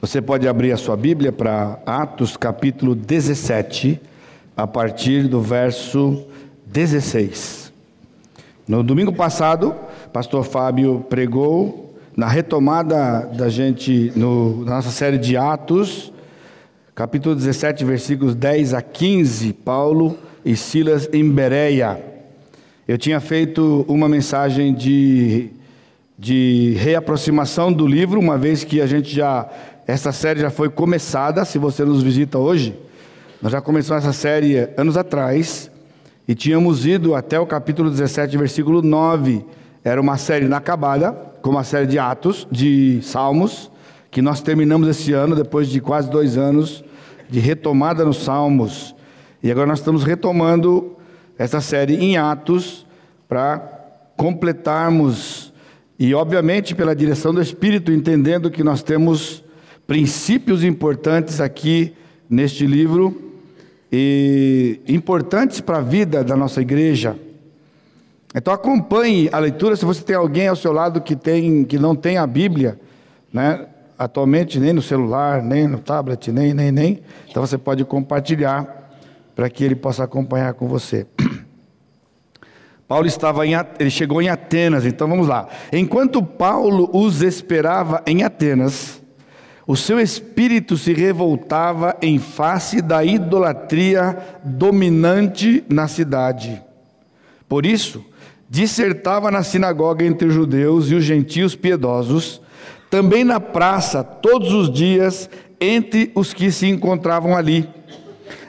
Você pode abrir a sua Bíblia para Atos capítulo 17, a partir do verso 16. No domingo passado, pastor Fábio pregou na retomada da gente no, na nossa série de Atos, capítulo 17, versículos 10 a 15, Paulo e Silas em Bereia. Eu tinha feito uma mensagem de, de reaproximação do livro, uma vez que a gente já essa série já foi começada, se você nos visita hoje. Nós já começamos essa série anos atrás e tínhamos ido até o capítulo 17, versículo 9. Era uma série inacabada, como a série de Atos, de Salmos, que nós terminamos esse ano, depois de quase dois anos de retomada nos Salmos. E agora nós estamos retomando essa série em Atos para completarmos, e obviamente pela direção do Espírito, entendendo que nós temos princípios importantes aqui neste livro e importantes para a vida da nossa igreja. Então acompanhe a leitura. Se você tem alguém ao seu lado que tem que não tem a Bíblia, né? Atualmente nem no celular, nem no tablet, nem nem nem. Então você pode compartilhar para que ele possa acompanhar com você. Paulo estava em ele chegou em Atenas. Então vamos lá. Enquanto Paulo os esperava em Atenas, o seu espírito se revoltava em face da idolatria dominante na cidade. Por isso, dissertava na sinagoga entre os judeus e os gentios piedosos, também na praça, todos os dias, entre os que se encontravam ali.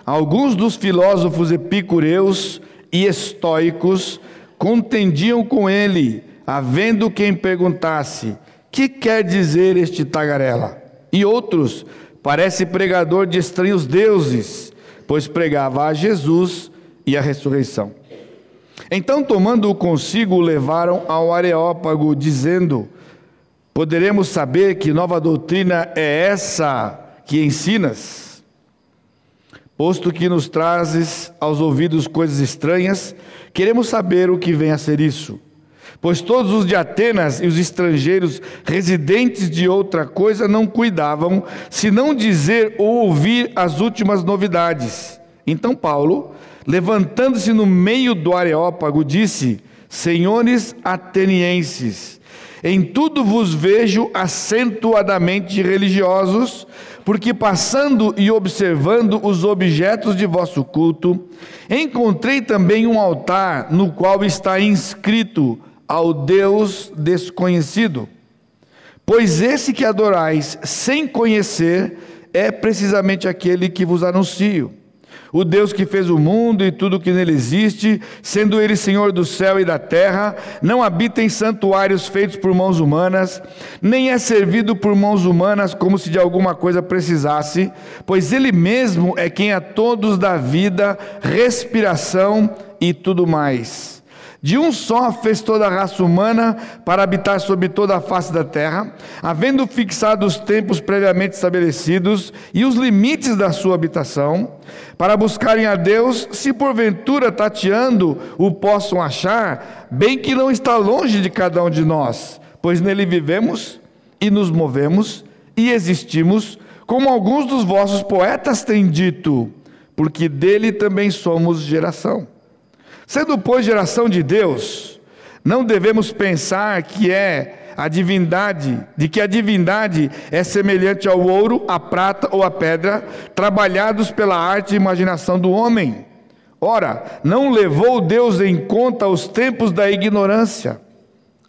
Alguns dos filósofos epicureus e estoicos contendiam com ele, havendo quem perguntasse: Que quer dizer este tagarela? E outros, parece pregador de estranhos deuses, pois pregava a Jesus e a ressurreição. Então, tomando-o consigo, o levaram ao Areópago, dizendo: Poderemos saber que nova doutrina é essa que ensinas? Posto que nos trazes aos ouvidos coisas estranhas, queremos saber o que vem a ser isso. Pois todos os de Atenas e os estrangeiros residentes de outra coisa não cuidavam, senão dizer ou ouvir as últimas novidades. Então Paulo, levantando-se no meio do Areópago, disse: Senhores atenienses, em tudo vos vejo acentuadamente religiosos, porque passando e observando os objetos de vosso culto, encontrei também um altar no qual está inscrito ao Deus desconhecido. Pois esse que adorais sem conhecer é precisamente aquele que vos anuncio. O Deus que fez o mundo e tudo que nele existe, sendo ele Senhor do céu e da terra, não habita em santuários feitos por mãos humanas, nem é servido por mãos humanas como se de alguma coisa precisasse, pois ele mesmo é quem a todos dá vida, respiração e tudo mais. De um só fez toda a raça humana para habitar sobre toda a face da terra, havendo fixado os tempos previamente estabelecidos e os limites da sua habitação, para buscarem a Deus, se porventura tateando o possam achar, bem que não está longe de cada um de nós, pois nele vivemos e nos movemos e existimos, como alguns dos vossos poetas têm dito, porque dele também somos geração. Sendo, pois, geração de Deus, não devemos pensar que é a divindade, de que a divindade é semelhante ao ouro, à prata ou à pedra, trabalhados pela arte e imaginação do homem. Ora, não levou Deus em conta os tempos da ignorância.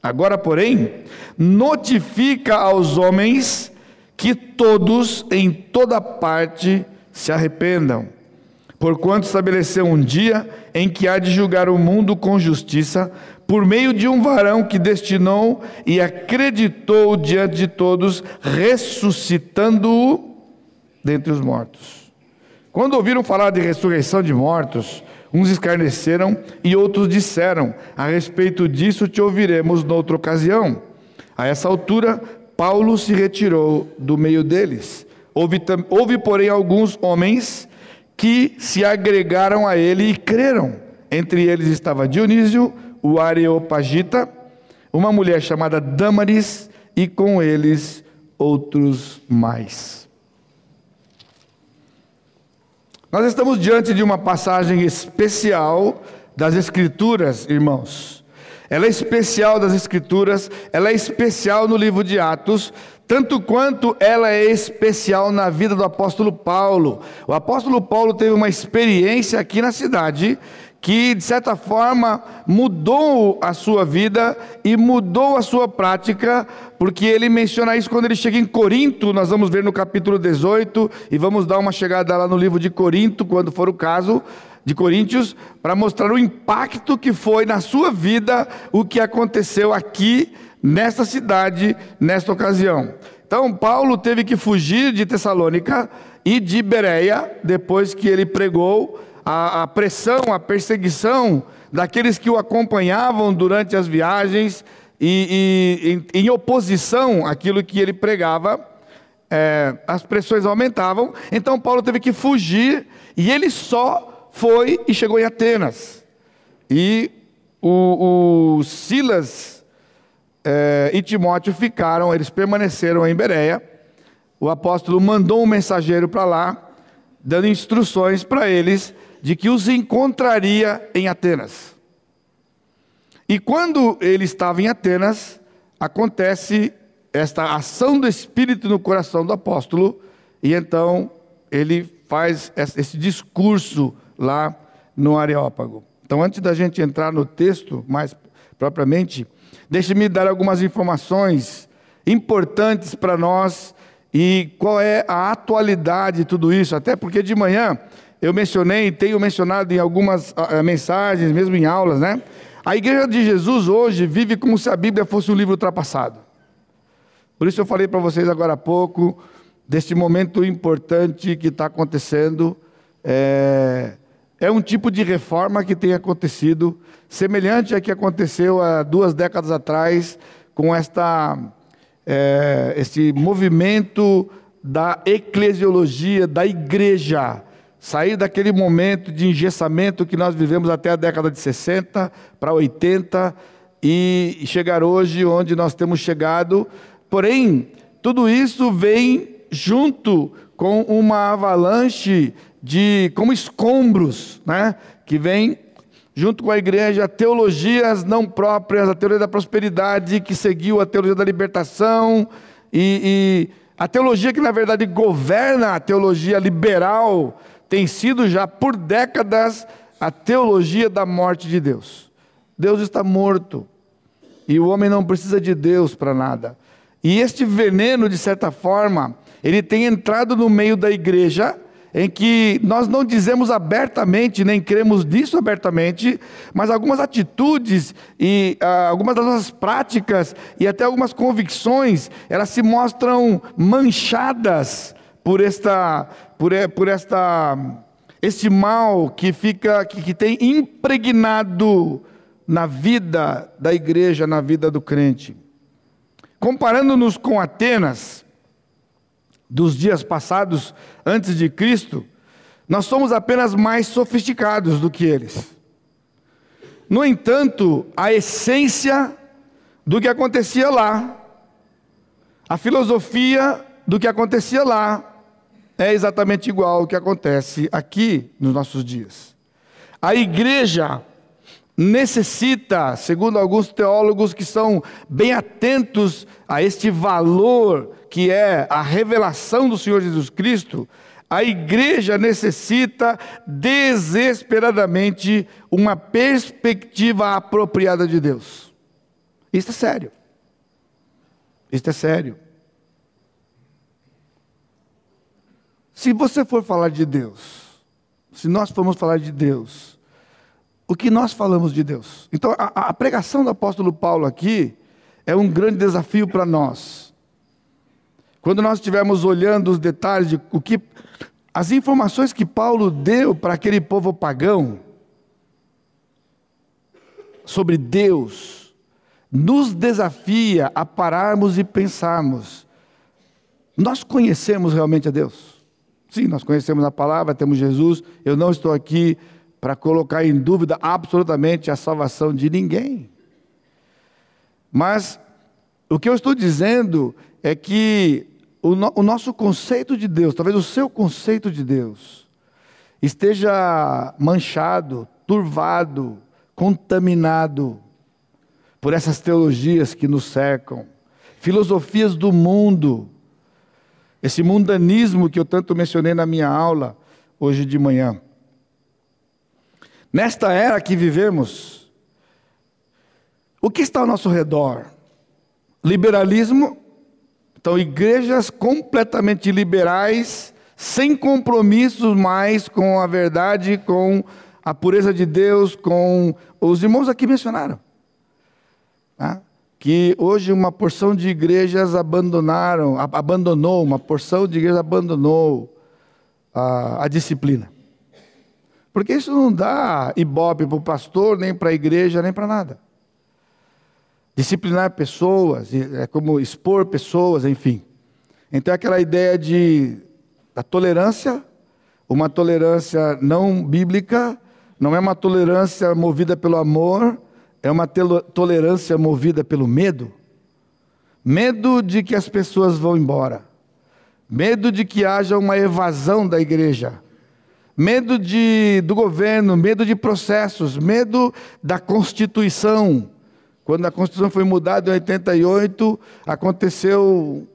Agora, porém, notifica aos homens que todos, em toda parte, se arrependam porquanto estabeleceu um dia em que há de julgar o mundo com justiça, por meio de um varão que destinou e acreditou diante de todos, ressuscitando-o dentre os mortos. Quando ouviram falar de ressurreição de mortos, uns escarneceram e outros disseram: A respeito disso te ouviremos noutra ocasião. A essa altura, Paulo se retirou do meio deles. Houve, houve porém, alguns homens que se agregaram a ele e creram. Entre eles estava Dionísio, o Areopagita, uma mulher chamada Damaris e com eles outros mais. Nós estamos diante de uma passagem especial das Escrituras, irmãos. Ela é especial das Escrituras, ela é especial no livro de Atos, tanto quanto ela é especial na vida do apóstolo Paulo. O apóstolo Paulo teve uma experiência aqui na cidade que, de certa forma, mudou a sua vida e mudou a sua prática, porque ele menciona isso quando ele chega em Corinto, nós vamos ver no capítulo 18, e vamos dar uma chegada lá no livro de Corinto, quando for o caso, de Coríntios, para mostrar o impacto que foi na sua vida o que aconteceu aqui, nesta cidade, nesta ocasião. Então, Paulo teve que fugir de Tessalônica e de Bereia, depois que ele pregou a, a pressão, a perseguição daqueles que o acompanhavam durante as viagens e, e em, em, oposição àquilo que ele pregava, é, as pressões aumentavam. Então Paulo teve que fugir e ele só foi e chegou em Atenas. E o, o Silas é, e Timóteo ficaram, eles permaneceram em Bereia. O apóstolo mandou um mensageiro para lá, dando instruções para eles de que os encontraria em Atenas. E quando ele estava em Atenas, acontece esta ação do Espírito no coração do apóstolo, e então ele faz esse discurso lá no Areópago. Então, antes da gente entrar no texto mais propriamente, deixe-me dar algumas informações importantes para nós e qual é a atualidade de tudo isso, até porque de manhã eu mencionei, tenho mencionado em algumas uh, mensagens, mesmo em aulas, né? A igreja de Jesus hoje vive como se a Bíblia fosse um livro ultrapassado. Por isso eu falei para vocês agora há pouco deste momento importante que está acontecendo. É, é um tipo de reforma que tem acontecido, semelhante a que aconteceu há duas décadas atrás, com esta, é, esse movimento da eclesiologia, da igreja sair daquele momento de engessamento que nós vivemos até a década de 60 para 80 e chegar hoje onde nós temos chegado. Porém, tudo isso vem junto com uma avalanche de como escombros, né, que vem junto com a igreja, teologias não próprias, a teologia da prosperidade que seguiu a teologia da libertação e, e a teologia que na verdade governa a teologia liberal tem sido já por décadas a teologia da morte de Deus. Deus está morto e o homem não precisa de Deus para nada. E este veneno, de certa forma, ele tem entrado no meio da igreja, em que nós não dizemos abertamente, nem cremos nisso abertamente, mas algumas atitudes e ah, algumas das nossas práticas e até algumas convicções, elas se mostram manchadas por esta, por, por esta, este mal que fica, que, que tem impregnado na vida da igreja, na vida do crente. Comparando-nos com Atenas, dos dias passados antes de Cristo, nós somos apenas mais sofisticados do que eles. No entanto, a essência do que acontecia lá, a filosofia do que acontecia lá, é exatamente igual ao que acontece aqui nos nossos dias. A igreja necessita, segundo alguns teólogos que são bem atentos a este valor que é a revelação do Senhor Jesus Cristo, a igreja necessita desesperadamente uma perspectiva apropriada de Deus. Isso é sério. Isso é sério. Se você for falar de Deus, se nós formos falar de Deus, o que nós falamos de Deus? Então, a, a pregação do apóstolo Paulo aqui é um grande desafio para nós. Quando nós estivermos olhando os detalhes de o que as informações que Paulo deu para aquele povo pagão sobre Deus, nos desafia a pararmos e pensarmos: nós conhecemos realmente a Deus? Sim, nós conhecemos a palavra, temos Jesus. Eu não estou aqui para colocar em dúvida absolutamente a salvação de ninguém. Mas o que eu estou dizendo é que o, no, o nosso conceito de Deus, talvez o seu conceito de Deus, esteja manchado, turvado, contaminado por essas teologias que nos cercam, filosofias do mundo, esse mundanismo que eu tanto mencionei na minha aula hoje de manhã. Nesta era que vivemos, o que está ao nosso redor? Liberalismo, então igrejas completamente liberais, sem compromissos mais com a verdade, com a pureza de Deus, com os irmãos aqui mencionaram. Tá? Que hoje uma porção de igrejas abandonaram, abandonou, uma porção de igrejas abandonou a, a disciplina. Porque isso não dá ibope para o pastor, nem para a igreja, nem para nada. Disciplinar pessoas, é como expor pessoas, enfim. Então é aquela ideia de da tolerância, uma tolerância não bíblica, não é uma tolerância movida pelo amor, é uma tolerância movida pelo medo. Medo de que as pessoas vão embora. Medo de que haja uma evasão da igreja medo de, do governo, medo de processos, medo da Constituição. Quando a Constituição foi mudada em 88, aconteceu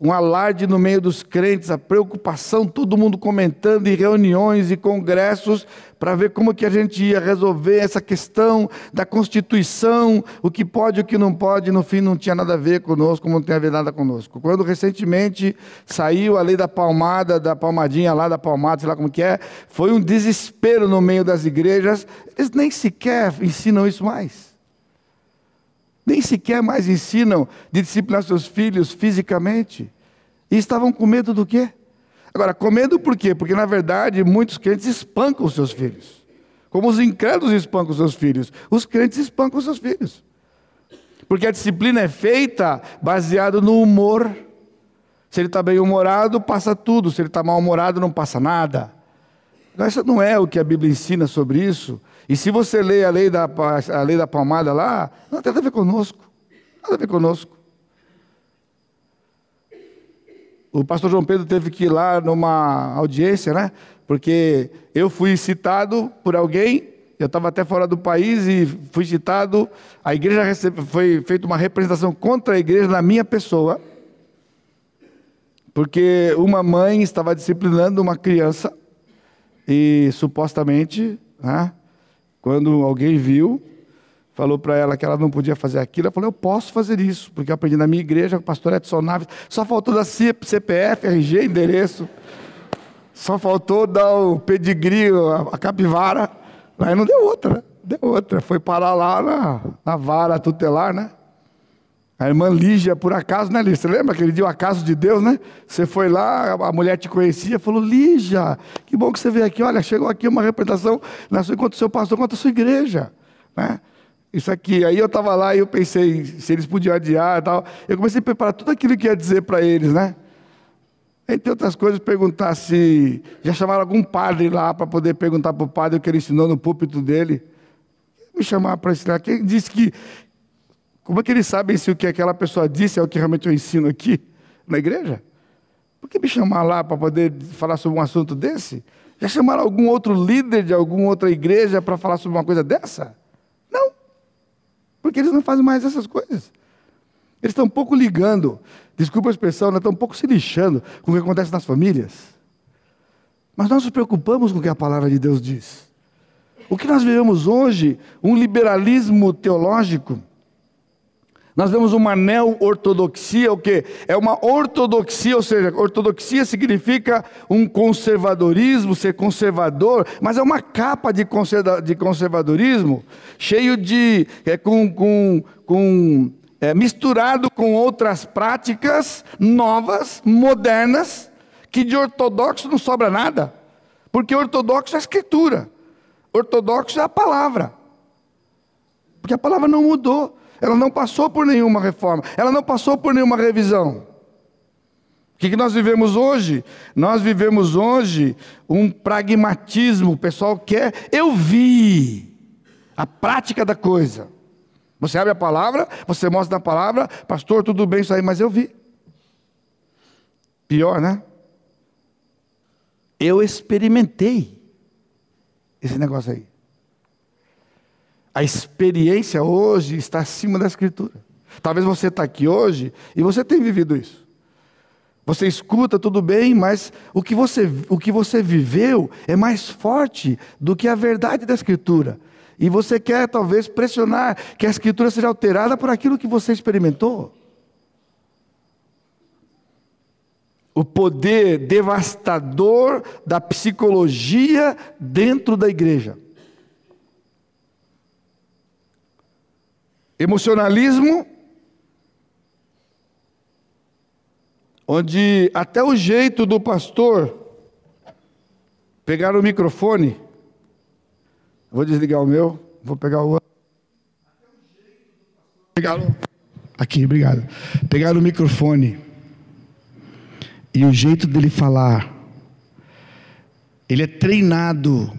um alarde no meio dos crentes, a preocupação, todo mundo comentando em reuniões e congressos para ver como que a gente ia resolver essa questão da Constituição, o que pode e o que não pode, no fim não tinha nada a ver conosco, não tem a ver nada conosco. Quando recentemente saiu a lei da palmada, da palmadinha lá, da palmada, sei lá como que é, foi um desespero no meio das igrejas, eles nem sequer ensinam isso mais. Nem sequer mais ensinam de disciplinar seus filhos fisicamente. E estavam com medo do quê? Agora, com medo por quê? Porque, na verdade, muitos crentes espancam os seus filhos. Como os incrédulos espancam os seus filhos. Os crentes espancam os seus filhos. Porque a disciplina é feita baseado no humor. Se ele está bem humorado, passa tudo. Se ele está mal humorado, não passa nada. Isso não é o que a Bíblia ensina sobre isso. E se você lê a lei da, a lei da palmada lá, não tem nada a ver conosco. Nada a ver conosco. O pastor João Pedro teve que ir lá numa audiência, né? Porque eu fui citado por alguém, eu estava até fora do país e fui citado. A igreja recebe, foi feita uma representação contra a igreja na minha pessoa, porque uma mãe estava disciplinando uma criança e supostamente, né, quando alguém viu, falou para ela que ela não podia fazer aquilo, ela falou, eu posso fazer isso, porque eu aprendi na minha igreja, o pastor Edson Naves, só faltou dar CPF, RG, endereço, só faltou dar o pedigree, a capivara, aí não deu outra, né? deu outra, foi parar lá na, na vara tutelar, né? A irmã Lígia, por acaso, né, Lígia? Você lembra aquele dia, o acaso de Deus, né? Você foi lá, a mulher te conhecia, falou: Lígia, que bom que você veio aqui. Olha, chegou aqui uma representação na sua, enquanto seu pastor, contra a sua igreja. Né? Isso aqui. Aí eu estava lá e eu pensei se eles podiam adiar e tal. Eu comecei a preparar tudo aquilo que ia dizer para eles, né? Entre outras coisas, perguntar se. Já chamaram algum padre lá para poder perguntar para o padre o que ele ensinou no púlpito dele. Me chamar para ensinar. Quem disse que como é que eles sabem se o que aquela pessoa disse é o que realmente eu ensino aqui na igreja? Por que me chamar lá para poder falar sobre um assunto desse? Já chamaram algum outro líder de alguma outra igreja para falar sobre uma coisa dessa? Não. Porque eles não fazem mais essas coisas. Eles estão um pouco ligando, desculpa a expressão, né? estão um pouco se lixando com o que acontece nas famílias. Mas nós nos preocupamos com o que a palavra de Deus diz. O que nós vivemos hoje, um liberalismo teológico, nós vemos uma neo-ortodoxia, o que? É uma ortodoxia, ou seja, ortodoxia significa um conservadorismo, ser conservador, mas é uma capa de, conservadorismo cheio de. É, com, com, com é, misturado com outras práticas novas, modernas, que de ortodoxo não sobra nada. Porque ortodoxo é a escritura, ortodoxo é a palavra. Porque a palavra não mudou. Ela não passou por nenhuma reforma, ela não passou por nenhuma revisão. O que, nós vivemos hoje? Nós vivemos hoje um pragmatismo. O pessoal quer, eu vi a prática da coisa. Você abre a palavra, você mostra na palavra, pastor, tudo bem isso aí, mas eu vi. Pior, né? Eu experimentei esse negócio aí. A experiência hoje está acima da Escritura. Talvez você está aqui hoje e você tem vivido isso. Você escuta tudo bem, mas o que você, o que você viveu é mais forte do que a verdade da Escritura. E você quer talvez pressionar que a Escritura seja alterada por aquilo que você experimentou. O poder devastador da psicologia dentro da igreja. Emocionalismo onde até o jeito do pastor pegar o microfone, vou desligar o meu, vou pegar o outro. Pegar o... Aqui, obrigado. Pegar o microfone e o jeito dele falar, ele é treinado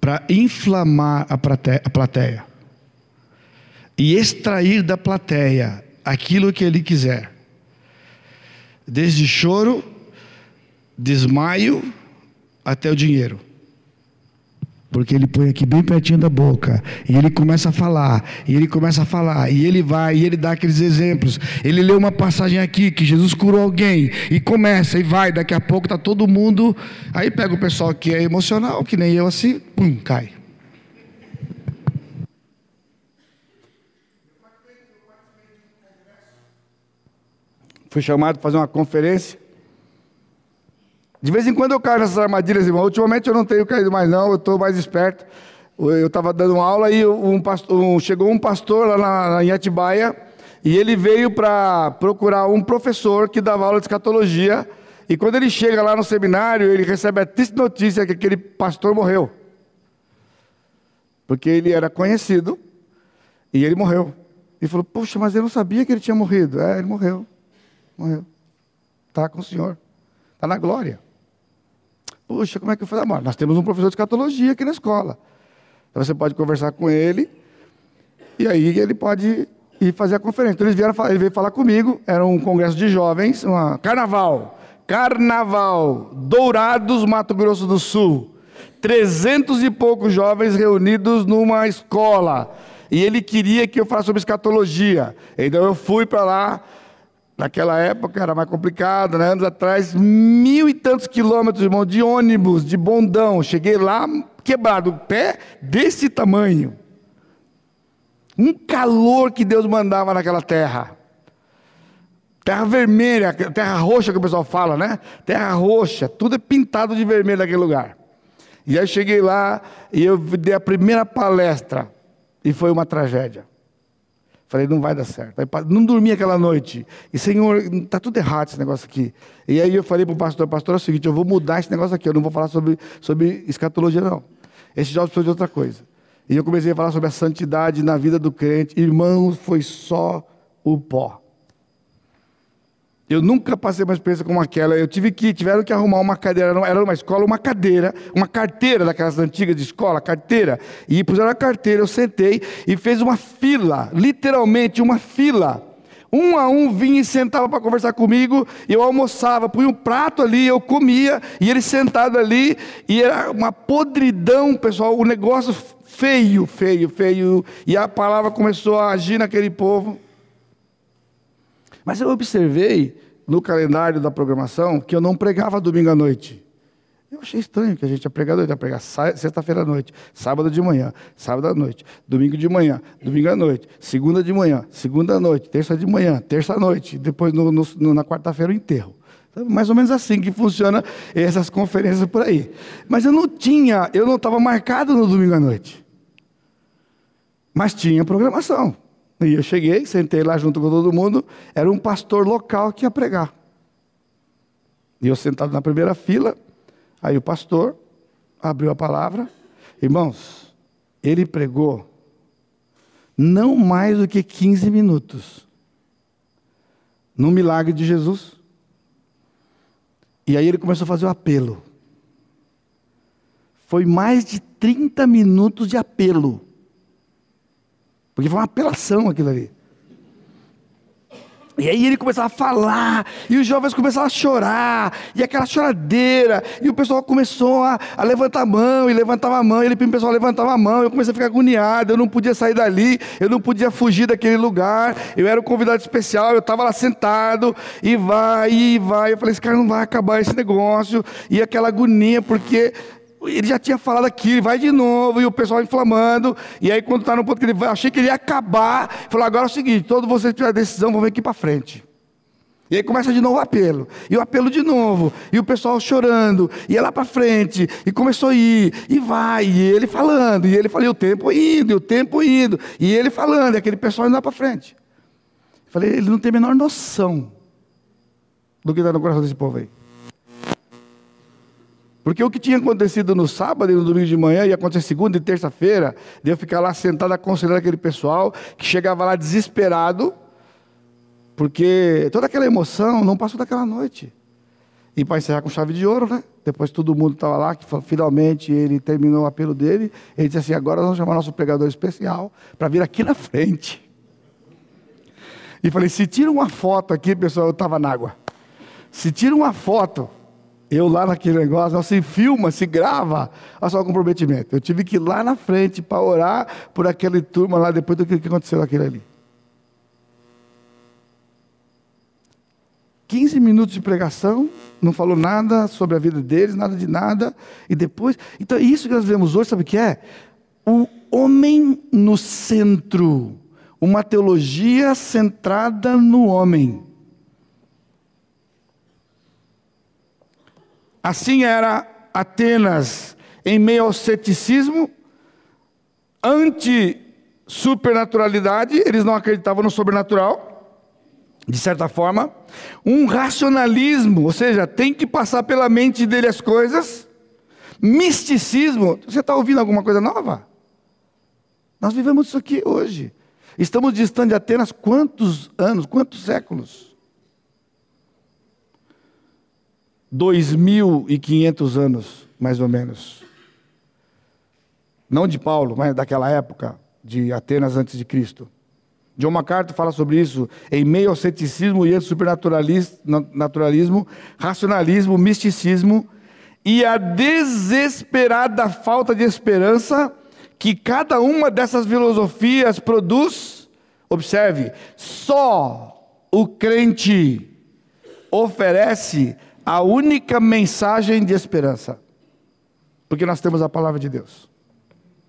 para inflamar a plateia, a plateia e extrair da plateia aquilo que ele quiser desde choro, desmaio até o dinheiro. Porque ele põe aqui bem pertinho da boca, e ele começa a falar, e ele começa a falar, e ele vai, e ele dá aqueles exemplos. Ele lê uma passagem aqui que Jesus curou alguém, e começa, e vai, daqui a pouco está todo mundo. Aí pega o pessoal que é emocional, que nem eu assim, pum, cai. Fui chamado para fazer uma conferência. De vez em quando eu caio nessas armadilhas, irmão. Ultimamente eu não tenho caído mais, não, eu estou mais esperto. Eu estava dando uma aula e um pastor, um, chegou um pastor lá na, em Atibaia e ele veio para procurar um professor que dava aula de escatologia. E quando ele chega lá no seminário, ele recebe a triste notícia que aquele pastor morreu. Porque ele era conhecido e ele morreu. E falou: Poxa, mas eu não sabia que ele tinha morrido. É, ele morreu morreu. Está com o Senhor. Está na glória. Puxa, como é que eu? Ah, nós temos um professor de escatologia aqui na escola. Então você pode conversar com ele. E aí ele pode ir fazer a conferência. Então eles vieram, ele veio falar comigo. Era um congresso de jovens, uma carnaval. Carnaval, Dourados, Mato Grosso do Sul. Trezentos e poucos jovens reunidos numa escola. E ele queria que eu falasse sobre escatologia. Então eu fui para lá Naquela época era mais complicado, né? anos atrás, mil e tantos quilômetros, irmão, de ônibus, de bondão. Cheguei lá quebrado, o pé desse tamanho. Um calor que Deus mandava naquela terra. Terra vermelha, terra roxa que o pessoal fala, né? Terra roxa, tudo é pintado de vermelho naquele lugar. E aí cheguei lá e eu dei a primeira palestra e foi uma tragédia. Falei, não vai dar certo. Aí, não dormi aquela noite. E, Senhor, está tudo errado esse negócio aqui. E aí eu falei para o pastor, pastor, é o seguinte, eu vou mudar esse negócio aqui, eu não vou falar sobre, sobre escatologia, não. Esse jovem precisa de outra coisa. E eu comecei a falar sobre a santidade na vida do crente. Irmãos, foi só o pó. Eu nunca passei uma experiência como aquela. Eu tive que, tiveram que arrumar uma cadeira, era uma escola, uma cadeira, uma carteira daquelas antigas de escola, carteira. E puseram a carteira, eu sentei e fez uma fila, literalmente uma fila. Um a um vinha e sentava para conversar comigo, eu almoçava, punha um prato ali, eu comia, e ele sentado ali, e era uma podridão, pessoal, o um negócio feio, feio, feio. E a palavra começou a agir naquele povo. Mas eu observei no calendário da programação que eu não pregava domingo à noite. Eu achei estranho que a gente ia pregar domingo, ia pregar sexta-feira à noite, sábado de manhã, sábado à noite, domingo de manhã, domingo à noite, segunda de manhã, segunda à noite, terça de manhã, terça à noite, depois no, no, na quarta-feira o enterro. Então, mais ou menos assim que funciona essas conferências por aí. Mas eu não tinha, eu não estava marcado no domingo à noite. Mas tinha programação. E eu cheguei, sentei lá junto com todo mundo, era um pastor local que ia pregar. E eu sentado na primeira fila, aí o pastor abriu a palavra. Irmãos, ele pregou não mais do que 15 minutos no milagre de Jesus. E aí ele começou a fazer o apelo. Foi mais de 30 minutos de apelo. Porque foi uma apelação aquilo ali. E aí ele começava a falar, e os jovens começaram a chorar, e aquela choradeira, e o pessoal começou a, a levantar a mão, e levantava a mão, e ele, o pessoal levantava a mão, eu comecei a ficar agoniado, eu não podia sair dali, eu não podia fugir daquele lugar, eu era um convidado especial, eu estava lá sentado, e vai, e vai, eu falei, esse cara não vai acabar esse negócio, e aquela agonia, porque ele já tinha falado aquilo, vai de novo, e o pessoal inflamando. E aí, quando está no ponto que ele vai, achei que ele ia acabar, falou: agora é o seguinte: todos vocês tiverem a decisão, vão vir aqui para frente. E aí começa de novo o apelo, e o apelo de novo, e o pessoal chorando, e é lá para frente, e começou a ir, e vai, e ele falando, e ele falou, e o tempo indo, e o tempo indo, e ele falando, e aquele pessoal indo lá para frente. Falei, ele não tem a menor noção do que está no coração desse povo aí. Porque o que tinha acontecido no sábado e no domingo de manhã ia acontecer segunda e terça-feira, de eu ficar lá sentado aconselhando aquele pessoal que chegava lá desesperado, porque toda aquela emoção não passou daquela noite. E para encerrar com chave de ouro, né? Depois todo mundo estava lá, que finalmente ele terminou o apelo dele. Ele disse assim: agora nós vamos chamar nosso pregador especial para vir aqui na frente. E falei: se tira uma foto aqui, pessoal, eu estava na água. Se tira uma foto, eu lá naquele negócio, se filma, se grava, olha só o comprometimento. Eu tive que ir lá na frente para orar por aquele turma lá depois do que aconteceu aquele ali. 15 minutos de pregação, não falou nada sobre a vida deles, nada de nada, e depois. Então, isso que nós vemos hoje, sabe o que é? O homem no centro, uma teologia centrada no homem. Assim era Atenas em meio ao ceticismo, anti-supernaturalidade, eles não acreditavam no sobrenatural, de certa forma, um racionalismo, ou seja, tem que passar pela mente dele as coisas, misticismo, você está ouvindo alguma coisa nova? Nós vivemos isso aqui hoje. Estamos distantes de Atenas quantos anos, quantos séculos? 2.500 anos, mais ou menos. Não de Paulo, mas daquela época, de Atenas antes de Cristo. John MacArthur fala sobre isso em meio ao ceticismo e supernaturalismo, racionalismo, misticismo e a desesperada falta de esperança que cada uma dessas filosofias produz. Observe, só o crente oferece a única mensagem de esperança. Porque nós temos a palavra de Deus.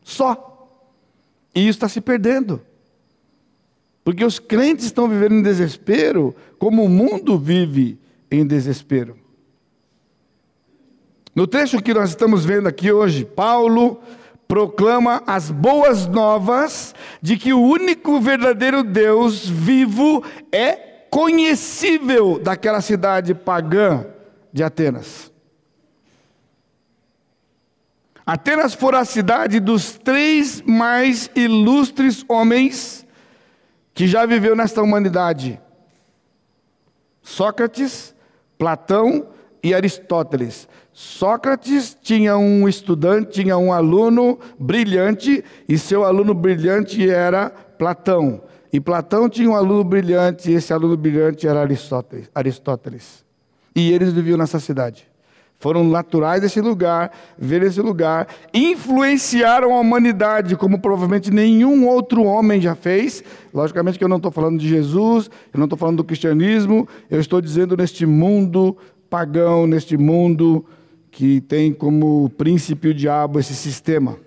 Só. E isso está se perdendo. Porque os crentes estão vivendo em desespero, como o mundo vive em desespero. No trecho que nós estamos vendo aqui hoje, Paulo proclama as boas novas de que o único verdadeiro Deus vivo é conhecível daquela cidade pagã de Atenas. Atenas fora a cidade dos três mais ilustres homens que já viveu nesta humanidade: Sócrates, Platão e Aristóteles. Sócrates tinha um estudante, tinha um aluno brilhante, e seu aluno brilhante era Platão. E Platão tinha um aluno brilhante, e esse aluno brilhante era Aristóteles. E eles viviam nessa cidade. Foram naturais desse lugar, ver esse lugar, influenciaram a humanidade como provavelmente nenhum outro homem já fez. Logicamente que eu não estou falando de Jesus, eu não estou falando do cristianismo, eu estou dizendo neste mundo pagão, neste mundo que tem como príncipe o diabo esse sistema.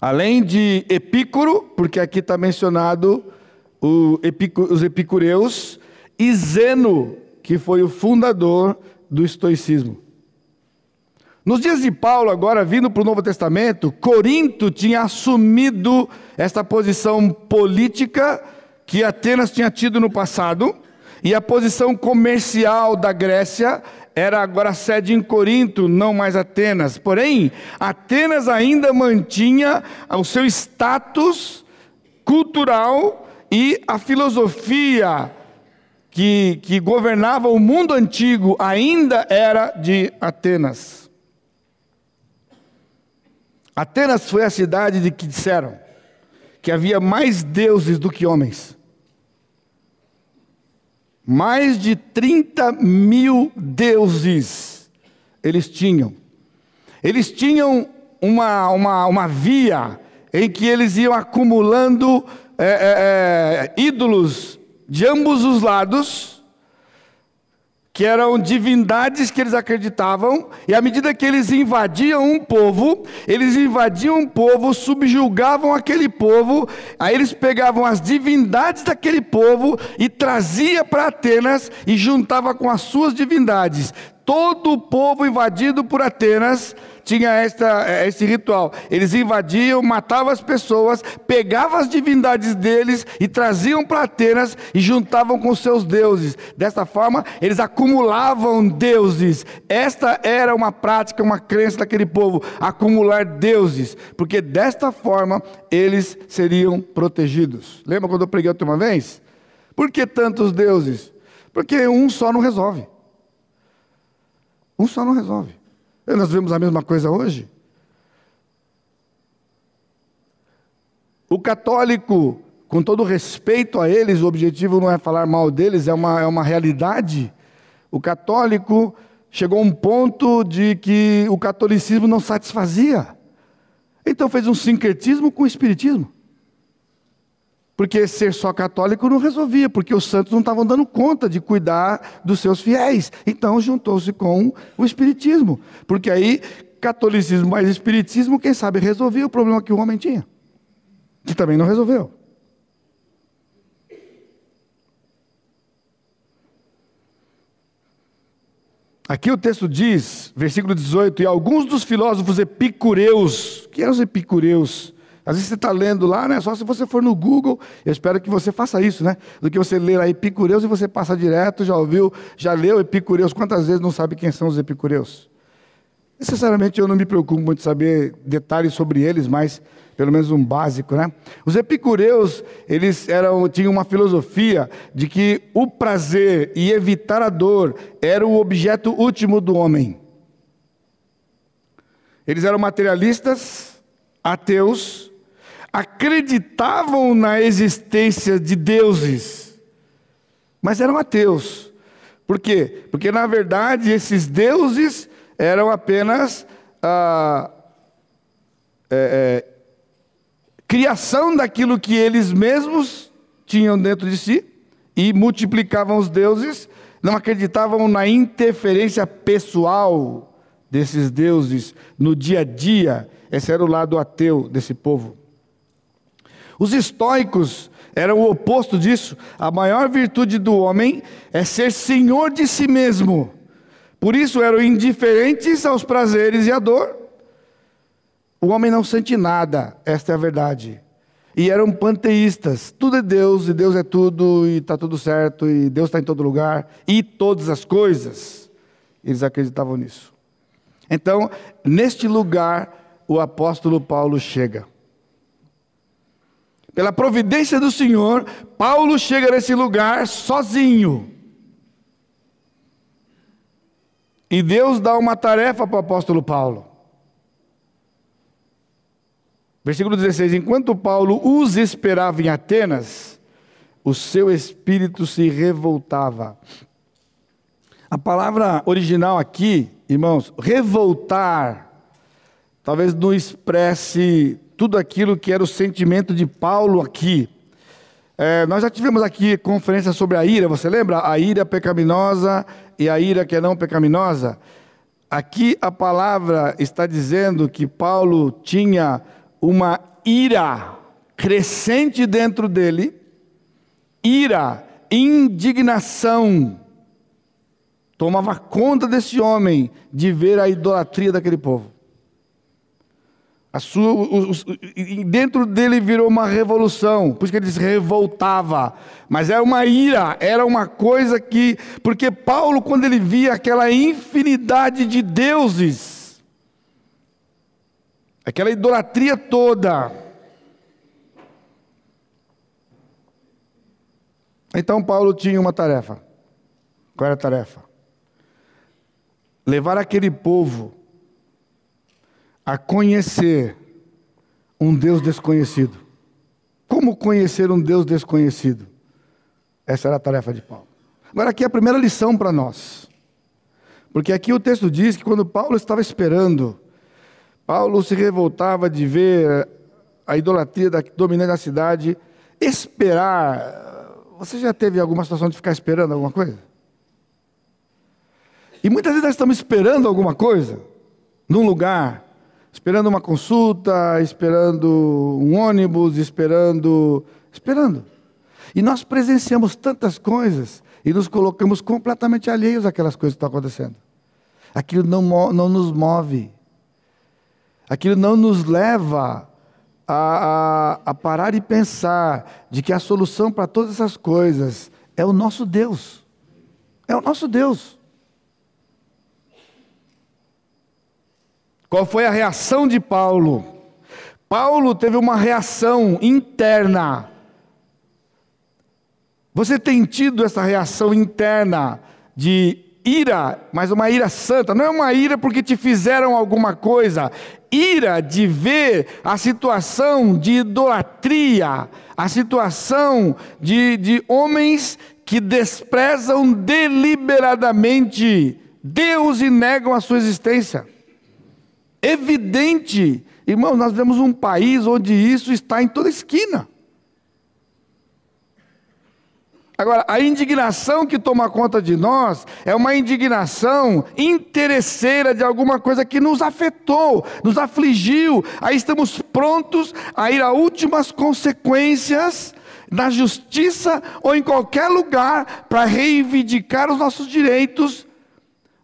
Além de Epícoro, porque aqui está mencionado os epicureus, e Zeno, que foi o fundador do estoicismo. Nos dias de Paulo, agora vindo para o Novo Testamento, Corinto tinha assumido esta posição política que Atenas tinha tido no passado, e a posição comercial da Grécia era agora sede em Corinto, não mais Atenas. Porém, Atenas ainda mantinha o seu status cultural e a filosofia que, que governava o mundo antigo ainda era de Atenas. Atenas foi a cidade de que disseram que havia mais deuses do que homens. Mais de 30 mil deuses eles tinham. Eles tinham uma, uma, uma via em que eles iam acumulando é, é, ídolos de ambos os lados que eram divindades que eles acreditavam, e à medida que eles invadiam um povo, eles invadiam um povo, subjugavam aquele povo, aí eles pegavam as divindades daquele povo e trazia para Atenas e juntava com as suas divindades. Todo o povo invadido por Atenas tinha esta, esse ritual. Eles invadiam, matavam as pessoas, pegavam as divindades deles e traziam para Atenas e juntavam com seus deuses. Desta forma, eles acumulavam deuses. Esta era uma prática, uma crença daquele povo, acumular deuses, porque desta forma eles seriam protegidos. Lembra quando eu preguei outra vez? Por que tantos deuses? Porque um só não resolve. Um só não resolve. Nós vemos a mesma coisa hoje. O católico, com todo respeito a eles, o objetivo não é falar mal deles, é uma, é uma realidade. O católico chegou a um ponto de que o catolicismo não satisfazia. Então fez um sincretismo com o espiritismo. Porque ser só católico não resolvia, porque os santos não estavam dando conta de cuidar dos seus fiéis. Então juntou-se com o Espiritismo. Porque aí, catolicismo mais Espiritismo, quem sabe resolvia o problema que o homem tinha. Que também não resolveu. Aqui o texto diz, versículo 18: E alguns dos filósofos epicureus, que eram os epicureus? Às vezes você está lendo lá, né? Só se você for no Google, eu espero que você faça isso, né? Do que você ler aí Epicureus e você passa direto, já ouviu, já leu Epicureus, quantas vezes não sabe quem são os Epicureus? Necessariamente eu não me preocupo muito saber detalhes sobre eles, mas pelo menos um básico, né? Os epicureus, eles eram, tinham uma filosofia de que o prazer e evitar a dor era o objeto último do homem. Eles eram materialistas, ateus, acreditavam na existência de deuses, mas eram ateus. Por quê? Porque, na verdade, esses deuses eram apenas a é, é, criação daquilo que eles mesmos tinham dentro de si e multiplicavam os deuses, não acreditavam na interferência pessoal desses deuses no dia a dia. Esse era o lado ateu desse povo. Os estoicos eram o oposto disso. A maior virtude do homem é ser senhor de si mesmo. Por isso eram indiferentes aos prazeres e à dor. O homem não sente nada, esta é a verdade. E eram panteístas. Tudo é Deus, e Deus é tudo, e está tudo certo, e Deus está em todo lugar, e todas as coisas. Eles acreditavam nisso. Então, neste lugar, o apóstolo Paulo chega pela providência do Senhor, Paulo chega nesse lugar sozinho. E Deus dá uma tarefa para o apóstolo Paulo. Versículo 16: Enquanto Paulo os esperava em Atenas, o seu espírito se revoltava. A palavra original aqui, irmãos, revoltar, talvez não expresse tudo aquilo que era o sentimento de Paulo aqui. É, nós já tivemos aqui conferência sobre a ira, você lembra? A ira pecaminosa e a ira que é não pecaminosa. Aqui a palavra está dizendo que Paulo tinha uma ira crescente dentro dele, ira, indignação, tomava conta desse homem de ver a idolatria daquele povo. Sua, o, o, dentro dele virou uma revolução, por isso que ele se revoltava. Mas era uma ira, era uma coisa que. Porque Paulo, quando ele via aquela infinidade de deuses, aquela idolatria toda, então Paulo tinha uma tarefa. Qual era a tarefa? Levar aquele povo a conhecer um Deus desconhecido. Como conhecer um Deus desconhecido? Essa era a tarefa de Paulo. Agora, aqui é a primeira lição para nós. Porque aqui o texto diz que quando Paulo estava esperando, Paulo se revoltava de ver a idolatria da, dominante a cidade, esperar. Você já teve alguma situação de ficar esperando alguma coisa? E muitas vezes nós estamos esperando alguma coisa, num lugar, esperando uma consulta, esperando um ônibus, esperando. esperando. E nós presenciamos tantas coisas e nos colocamos completamente alheios àquelas coisas que estão acontecendo. Aquilo não, não nos move, aquilo não nos leva a, a, a parar e pensar de que a solução para todas essas coisas é o nosso Deus. É o nosso Deus. Qual foi a reação de Paulo? Paulo teve uma reação interna. Você tem tido essa reação interna de ira, mas uma ira santa, não é uma ira porque te fizeram alguma coisa, ira de ver a situação de idolatria, a situação de, de homens que desprezam deliberadamente Deus e negam a sua existência evidente. Irmãos, nós vemos um país onde isso está em toda esquina. Agora, a indignação que toma conta de nós é uma indignação interesseira de alguma coisa que nos afetou, nos afligiu. Aí estamos prontos a ir a últimas consequências na justiça ou em qualquer lugar para reivindicar os nossos direitos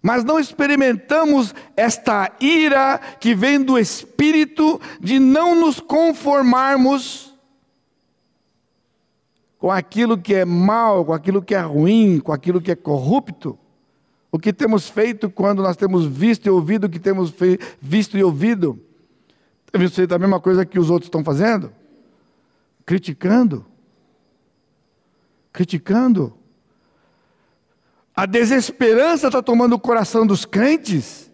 mas não experimentamos esta ira que vem do Espírito de não nos conformarmos com aquilo que é mal, com aquilo que é ruim, com aquilo que é corrupto. O que temos feito quando nós temos visto e ouvido o que temos visto e ouvido? Temos feito a mesma coisa que os outros estão fazendo? Criticando. Criticando a desesperança está tomando o coração dos crentes.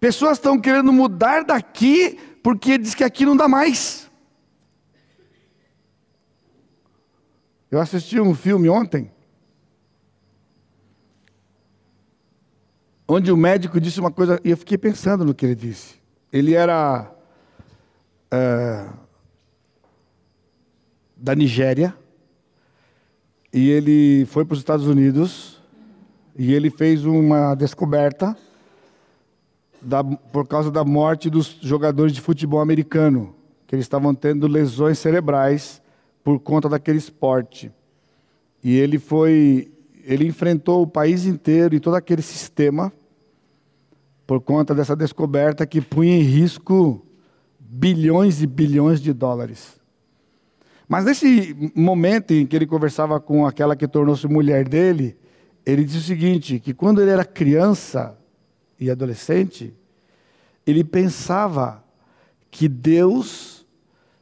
Pessoas estão querendo mudar daqui porque diz que aqui não dá mais. Eu assisti um filme ontem, onde o médico disse uma coisa, e eu fiquei pensando no que ele disse. Ele era é, da Nigéria, e ele foi para os Estados Unidos e ele fez uma descoberta da, por causa da morte dos jogadores de futebol americano, que eles estavam tendo lesões cerebrais por conta daquele esporte. E ele foi, ele enfrentou o país inteiro e todo aquele sistema por conta dessa descoberta que punha em risco bilhões e bilhões de dólares. Mas nesse momento em que ele conversava com aquela que tornou-se mulher dele, ele diz o seguinte: que quando ele era criança e adolescente, ele pensava que Deus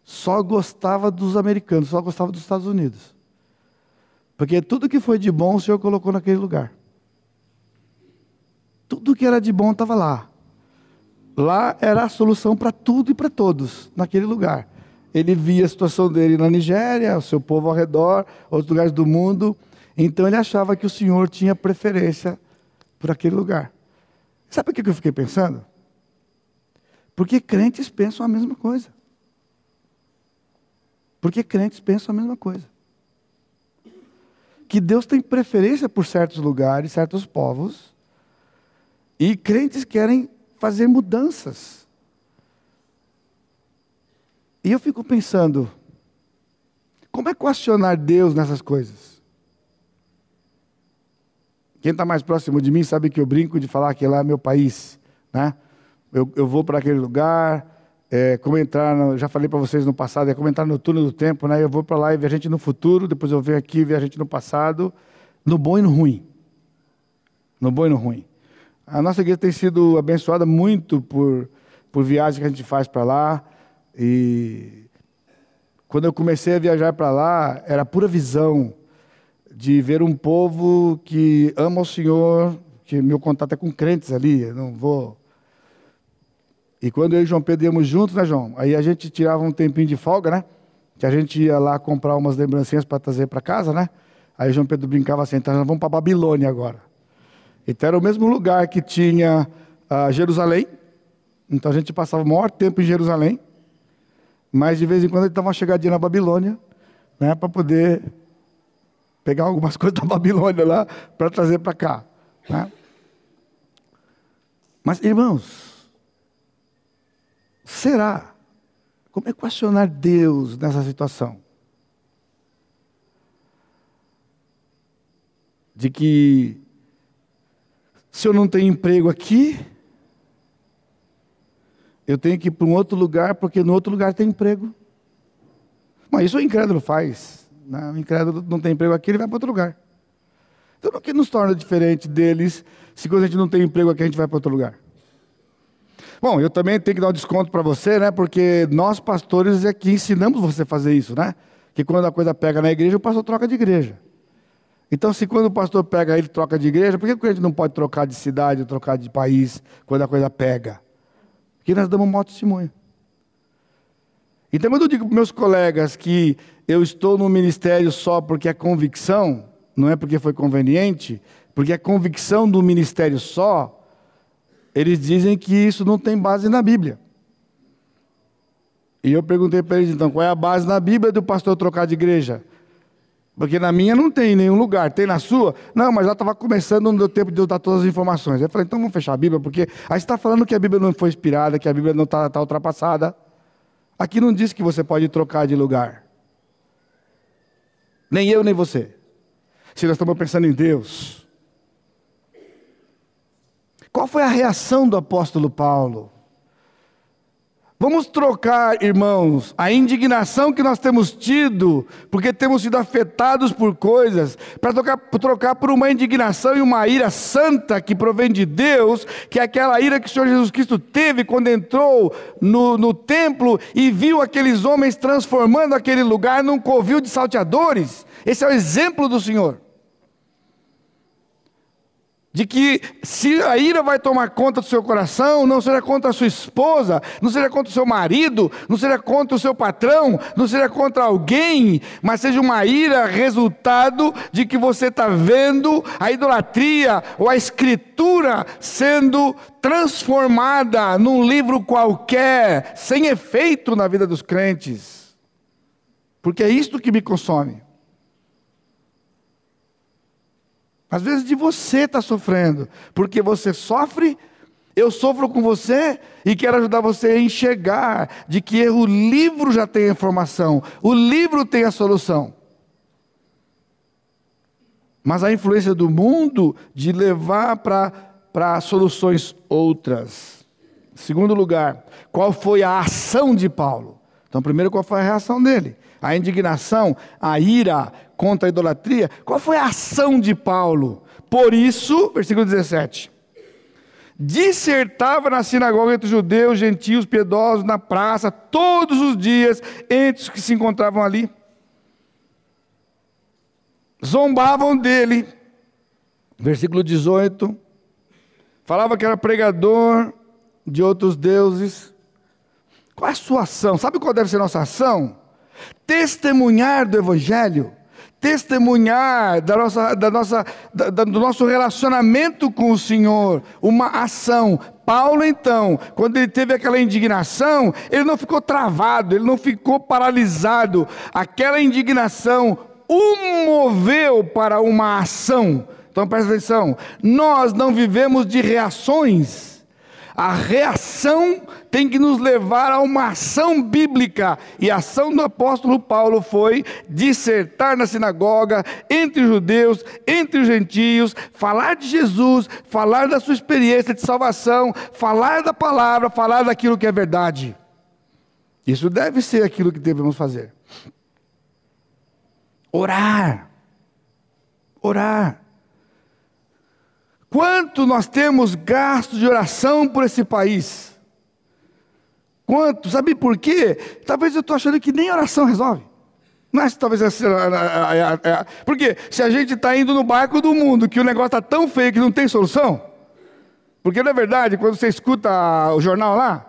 só gostava dos americanos, só gostava dos Estados Unidos. Porque tudo que foi de bom o Senhor colocou naquele lugar. Tudo que era de bom estava lá. Lá era a solução para tudo e para todos, naquele lugar. Ele via a situação dele na Nigéria, o seu povo ao redor, outros lugares do mundo, então ele achava que o Senhor tinha preferência por aquele lugar. Sabe o que eu fiquei pensando? Porque crentes pensam a mesma coisa. Porque crentes pensam a mesma coisa. Que Deus tem preferência por certos lugares, certos povos, e crentes querem fazer mudanças. E eu fico pensando, como é questionar Deus nessas coisas? Quem está mais próximo de mim sabe que eu brinco de falar que lá é meu país. Né? Eu, eu vou para aquele lugar, é, como entrar, no, já falei para vocês no passado, é como entrar no túnel do tempo, né? eu vou para lá e ver a gente no futuro, depois eu venho aqui e ver a gente no passado, no bom e no ruim. No bom e no ruim. A nossa igreja tem sido abençoada muito por, por viagens que a gente faz para lá. E quando eu comecei a viajar para lá, era pura visão de ver um povo que ama o Senhor, que meu contato é com crentes ali, não vou. E quando eu e João Pedro íamos juntos, né, João? Aí a gente tirava um tempinho de folga, né? que a gente ia lá comprar umas lembrancinhas para trazer para casa, né? Aí João Pedro brincava assim, então nós vamos para Babilônia agora. Então era o mesmo lugar que tinha uh, Jerusalém. Então a gente passava o maior tempo em Jerusalém. Mas de vez em quando a gente dava uma chegadinha na Babilônia, né? Para poder pegar algumas coisas da Babilônia lá para trazer para cá. Né? Mas, irmãos, será? Como equacionar Deus nessa situação? De que se eu não tenho emprego aqui, eu tenho que ir para um outro lugar, porque no outro lugar tem emprego. Mas isso o incrédulo faz. Né? O incrédulo não tem emprego aqui, ele vai para outro lugar. Então, o que nos torna diferente deles se quando a gente não tem emprego aqui, a gente vai para outro lugar? Bom, eu também tenho que dar um desconto para você, né? Porque nós, pastores, é que ensinamos você a fazer isso, né? Que quando a coisa pega na igreja, o pastor troca de igreja. Então, se quando o pastor pega ele troca de igreja, por que a gente não pode trocar de cidade, trocar de país, quando a coisa pega? Porque nós damos um mau testemunho. Então, quando eu digo para meus colegas que eu estou no ministério só porque é convicção, não é porque foi conveniente, porque é convicção do ministério só, eles dizem que isso não tem base na Bíblia. E eu perguntei para eles, então, qual é a base na Bíblia do pastor trocar de igreja? Porque na minha não tem em nenhum lugar, tem na sua? Não, mas já estava começando, não deu tempo de eu dar todas as informações. Eu falei, então vamos fechar a Bíblia, porque aí você está falando que a Bíblia não foi inspirada, que a Bíblia não está tá ultrapassada. Aqui não diz que você pode trocar de lugar. Nem eu, nem você. Se nós estamos pensando em Deus. Qual foi a reação do apóstolo Paulo? Vamos trocar, irmãos, a indignação que nós temos tido, porque temos sido afetados por coisas, para trocar, trocar por uma indignação e uma ira santa que provém de Deus, que é aquela ira que o Senhor Jesus Cristo teve quando entrou no, no templo e viu aqueles homens transformando aquele lugar num covil de salteadores. Esse é o exemplo do Senhor de que se a ira vai tomar conta do seu coração, não seja contra a sua esposa, não seja contra o seu marido, não seja contra o seu patrão, não seja contra alguém, mas seja uma ira resultado de que você está vendo a idolatria ou a escritura sendo transformada num livro qualquer, sem efeito na vida dos crentes. Porque é isto que me consome. Às vezes de você está sofrendo, porque você sofre, eu sofro com você e quero ajudar você a enxergar de que o livro já tem a informação, o livro tem a solução. Mas a influência do mundo de levar para soluções outras. Segundo lugar, qual foi a ação de Paulo? Então, primeiro, qual foi a reação dele? A indignação, a ira, contra a idolatria, qual foi a ação de Paulo? Por isso, versículo 17: dissertava na sinagoga entre judeus, gentios, piedosos, na praça, todos os dias, entre os que se encontravam ali. Zombavam dele. Versículo 18. Falava que era pregador de outros deuses. Qual é a sua ação? Sabe qual deve ser a nossa ação? Testemunhar do Evangelho testemunhar da nossa, da nossa, da, do nosso relacionamento com o Senhor, uma ação. Paulo, então, quando ele teve aquela indignação, ele não ficou travado, ele não ficou paralisado. Aquela indignação o moveu para uma ação. Então presta atenção: nós não vivemos de reações a reação tem que nos levar a uma ação bíblica. E a ação do apóstolo Paulo foi dissertar na sinagoga, entre os judeus, entre os gentios, falar de Jesus, falar da sua experiência de salvação, falar da palavra, falar daquilo que é verdade. Isso deve ser aquilo que devemos fazer. Orar. Orar. Quanto nós temos gasto de oração por esse país? Quanto? Sabe por quê? Talvez eu estou achando que nem oração resolve. Não é talvez essa, é, é, porque se a gente está indo no barco do mundo, que o negócio está tão feio que não tem solução, porque na verdade, quando você escuta o jornal lá,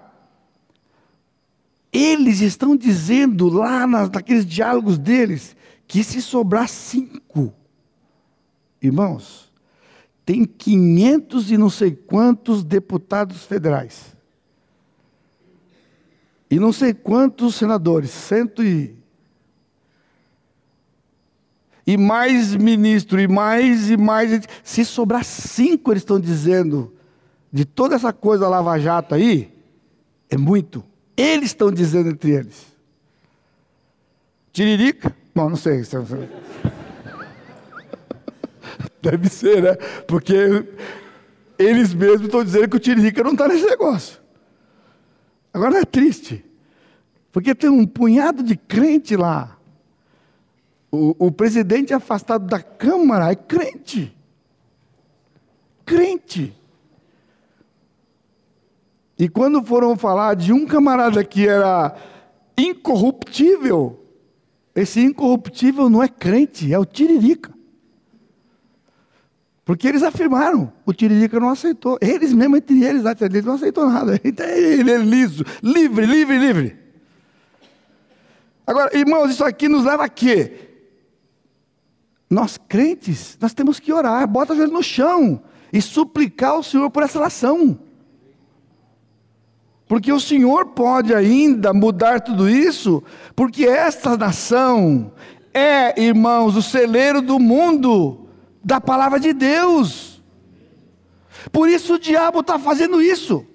Eles estão dizendo lá nas, naqueles diálogos deles que se sobrar cinco, irmãos, tem 500 e não sei quantos deputados federais. E não sei quantos senadores, cento e. E mais ministro, e mais, e mais. Se sobrar cinco, eles estão dizendo, de toda essa coisa lava-jato aí, é muito. Eles estão dizendo entre eles. Tiririca? Bom, não sei. Deve ser, né? Porque eles mesmos estão dizendo que o Tiririca não está nesse negócio. Agora é triste, porque tem um punhado de crente lá. O, o presidente afastado da Câmara é crente. Crente. E quando foram falar de um camarada que era incorruptível, esse incorruptível não é crente, é o Tiririca. Porque eles afirmaram, o Tiririca não aceitou. Eles mesmo entre eles, não aceitou nada. Então ele é liso, livre, livre, livre. Agora, irmãos, isso aqui nos leva a quê? Nós crentes, nós temos que orar, bota o joelho no chão e suplicar ao Senhor por essa nação. Porque o Senhor pode ainda mudar tudo isso, porque esta nação é, irmãos, o celeiro do mundo da palavra de Deus. Por isso o diabo está fazendo isso.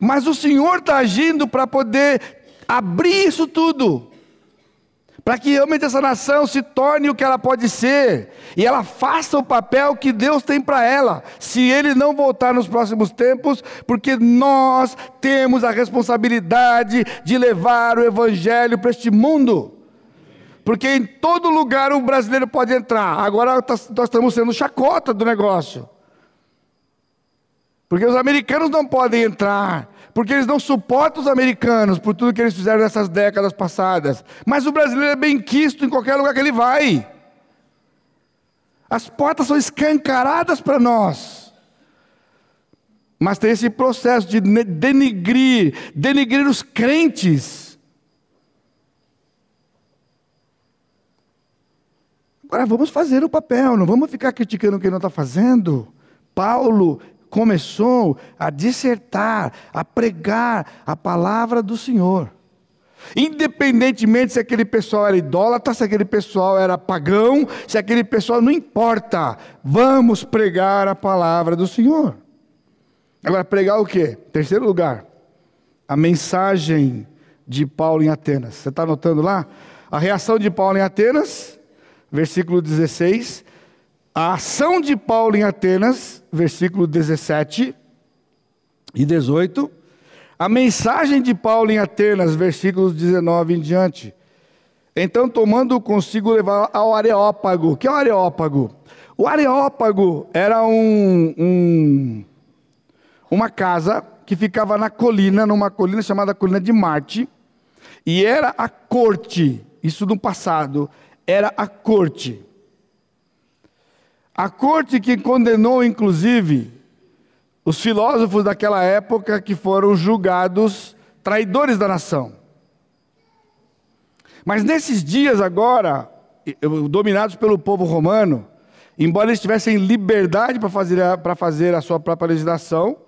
Mas o Senhor está agindo para poder abrir isso tudo. Para que realmente essa nação se torne o que ela pode ser. E ela faça o papel que Deus tem para ela. Se ele não voltar nos próximos tempos, porque nós temos a responsabilidade de levar o Evangelho para este mundo. Porque em todo lugar o brasileiro pode entrar. Agora tá, nós estamos sendo chacota do negócio. Porque os americanos não podem entrar. Porque eles não suportam os americanos por tudo que eles fizeram nessas décadas passadas. Mas o brasileiro é bem quisto em qualquer lugar que ele vai. As portas são escancaradas para nós. Mas tem esse processo de denigrir, denigrir os crentes. Agora vamos fazer o papel, não vamos ficar criticando quem não está fazendo. Paulo começou a dissertar, a pregar a palavra do Senhor. Independentemente se aquele pessoal era idólatra, se aquele pessoal era pagão, se aquele pessoal, não importa, vamos pregar a palavra do Senhor. Agora, pregar o quê? Terceiro lugar, a mensagem de Paulo em Atenas. Você está anotando lá? A reação de Paulo em Atenas versículo 16. A ação de Paulo em Atenas, versículo 17 e 18. A mensagem de Paulo em Atenas, versículos 19 em diante. Então, tomando consigo, levar ao Areópago. O que é o Areópago? O Areópago era um, um, uma casa que ficava na colina, numa colina chamada Colina de Marte, e era a corte, isso no passado, era a corte. A corte que condenou, inclusive, os filósofos daquela época que foram julgados traidores da nação. Mas nesses dias agora, dominados pelo povo romano, embora eles tivessem liberdade para fazer, a, fazer a sua própria legislação,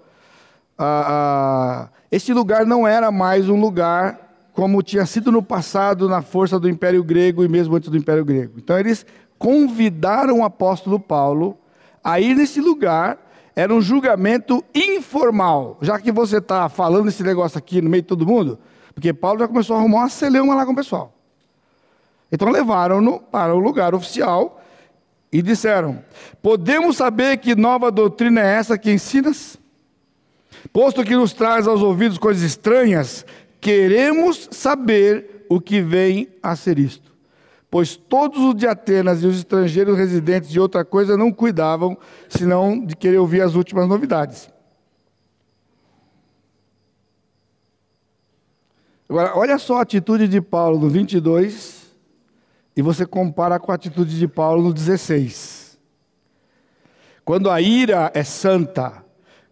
este lugar não era mais um lugar como tinha sido no passado na força do Império Grego e mesmo antes do Império Grego. Então eles convidaram o apóstolo Paulo a ir nesse lugar. Era um julgamento informal, já que você está falando esse negócio aqui no meio de todo mundo, porque Paulo já começou a arrumar uma celeuma lá com o pessoal. Então levaram-no para o lugar oficial e disseram: Podemos saber que nova doutrina é essa que ensinas? Posto que nos traz aos ouvidos coisas estranhas, queremos saber o que vem a ser isto. Pois todos os de Atenas e os estrangeiros residentes de outra coisa não cuidavam, senão de querer ouvir as últimas novidades. Agora, olha só a atitude de Paulo no 22 e você compara com a atitude de Paulo no 16. Quando a ira é santa,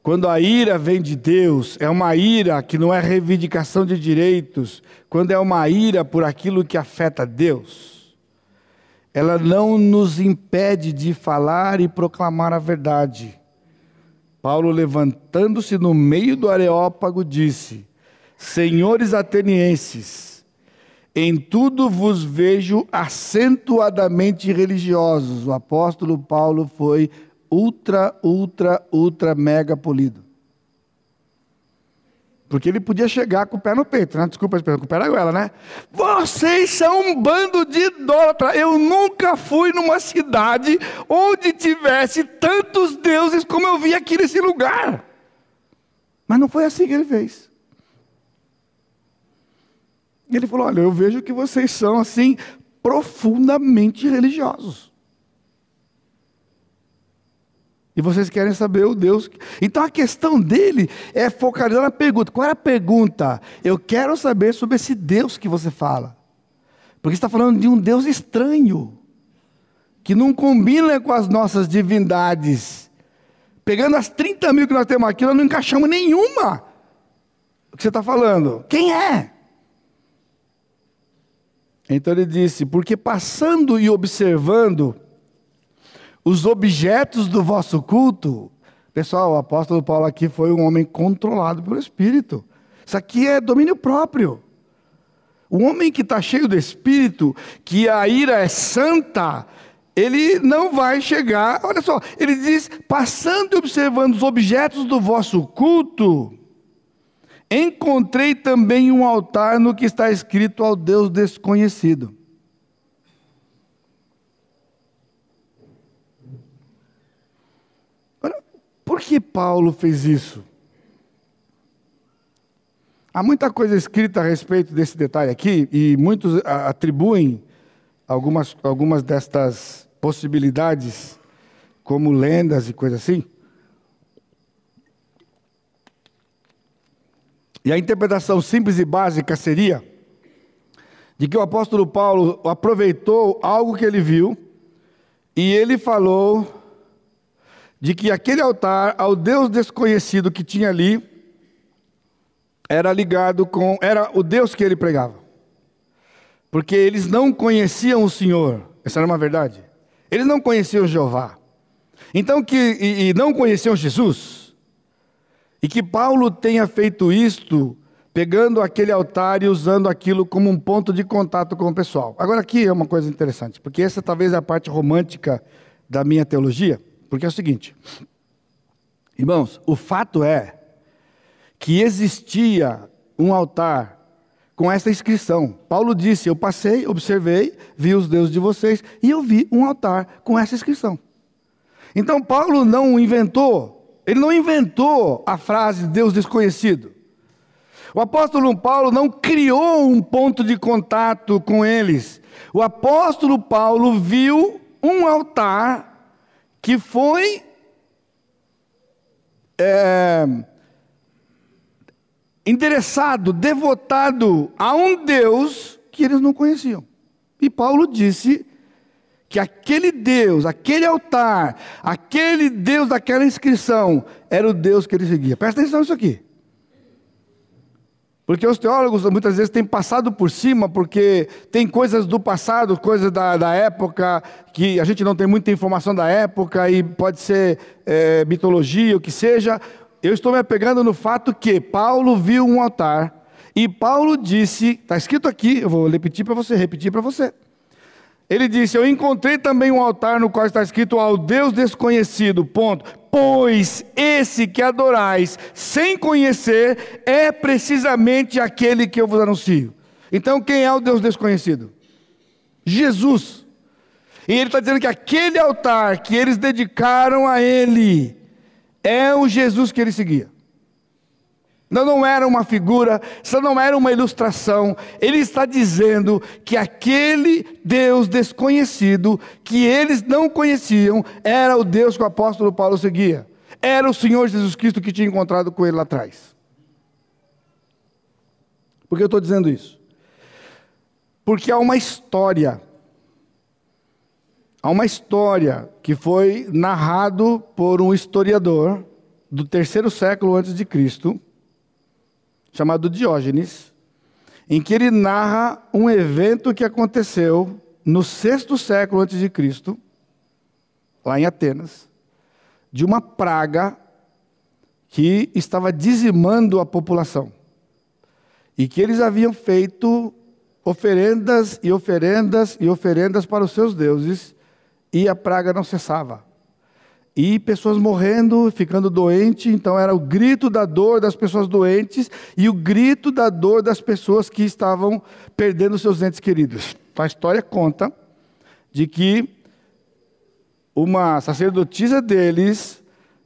quando a ira vem de Deus, é uma ira que não é reivindicação de direitos, quando é uma ira por aquilo que afeta Deus, ela não nos impede de falar e proclamar a verdade. Paulo, levantando-se no meio do Areópago, disse: Senhores atenienses, em tudo vos vejo acentuadamente religiosos. O apóstolo Paulo foi ultra, ultra, ultra, mega polido. Porque ele podia chegar com o pé no peito, né? Desculpa, com o pé na goela, né? Vocês são um bando de idólatras. Eu nunca fui numa cidade onde tivesse tantos deuses como eu vi aqui nesse lugar. Mas não foi assim que ele fez. Ele falou: Olha, eu vejo que vocês são assim profundamente religiosos. E vocês querem saber o Deus. Então a questão dele é focalizar na pergunta. Qual é a pergunta? Eu quero saber sobre esse Deus que você fala. Porque está falando de um Deus estranho, que não combina com as nossas divindades. Pegando as 30 mil que nós temos aqui, nós não encaixamos nenhuma. O que você está falando? Quem é? Então ele disse: porque passando e observando os objetos do vosso culto. Pessoal, o apóstolo Paulo aqui foi um homem controlado pelo Espírito. Isso aqui é domínio próprio. O homem que está cheio do Espírito, que a ira é santa, ele não vai chegar. Olha só, ele diz: passando e observando os objetos do vosso culto, encontrei também um altar no que está escrito ao Deus desconhecido. Por que Paulo fez isso? Há muita coisa escrita a respeito desse detalhe aqui, e muitos atribuem algumas, algumas destas possibilidades como lendas e coisas assim. E a interpretação simples e básica seria de que o apóstolo Paulo aproveitou algo que ele viu e ele falou de que aquele altar ao Deus desconhecido que tinha ali era ligado com era o Deus que ele pregava. Porque eles não conheciam o Senhor. Essa era uma verdade. Eles não conheciam Jeová. Então que e, e não conheciam Jesus. E que Paulo tenha feito isto pegando aquele altar e usando aquilo como um ponto de contato com o pessoal. Agora aqui é uma coisa interessante, porque essa talvez é a parte romântica da minha teologia. Porque é o seguinte, irmãos, o fato é que existia um altar com essa inscrição. Paulo disse: Eu passei, observei, vi os deuses de vocês e eu vi um altar com essa inscrição. Então, Paulo não inventou, ele não inventou a frase Deus desconhecido. O apóstolo Paulo não criou um ponto de contato com eles. O apóstolo Paulo viu um altar que foi é, interessado, devotado a um Deus que eles não conheciam. E Paulo disse que aquele Deus, aquele altar, aquele Deus daquela inscrição, era o Deus que ele seguia. Presta atenção nisso aqui. Porque os teólogos muitas vezes têm passado por cima, porque tem coisas do passado, coisas da, da época, que a gente não tem muita informação da época, e pode ser é, mitologia, o que seja. Eu estou me apegando no fato que Paulo viu um altar, e Paulo disse, está escrito aqui, eu vou repetir para você, repetir para você. Ele disse: Eu encontrei também um altar no qual está escrito ao Deus desconhecido. Ponto. Pois esse que adorais sem conhecer é precisamente aquele que eu vos anuncio. Então, quem é o Deus desconhecido? Jesus. E ele está dizendo que aquele altar que eles dedicaram a ele é o Jesus que ele seguia. Não, não era uma figura, isso não era uma ilustração. Ele está dizendo que aquele Deus desconhecido, que eles não conheciam, era o Deus que o apóstolo Paulo seguia. Era o Senhor Jesus Cristo que tinha encontrado com ele lá atrás. Por que eu estou dizendo isso? Porque há uma história. Há uma história que foi narrado por um historiador do terceiro século antes de Cristo, chamado Diógenes, em que ele narra um evento que aconteceu no sexto século antes de Cristo, lá em Atenas, de uma praga que estava dizimando a população. E que eles haviam feito oferendas e oferendas e oferendas para os seus deuses, e a praga não cessava. E pessoas morrendo, ficando doentes, então era o grito da dor das pessoas doentes e o grito da dor das pessoas que estavam perdendo seus entes queridos. A história conta de que uma sacerdotisa deles,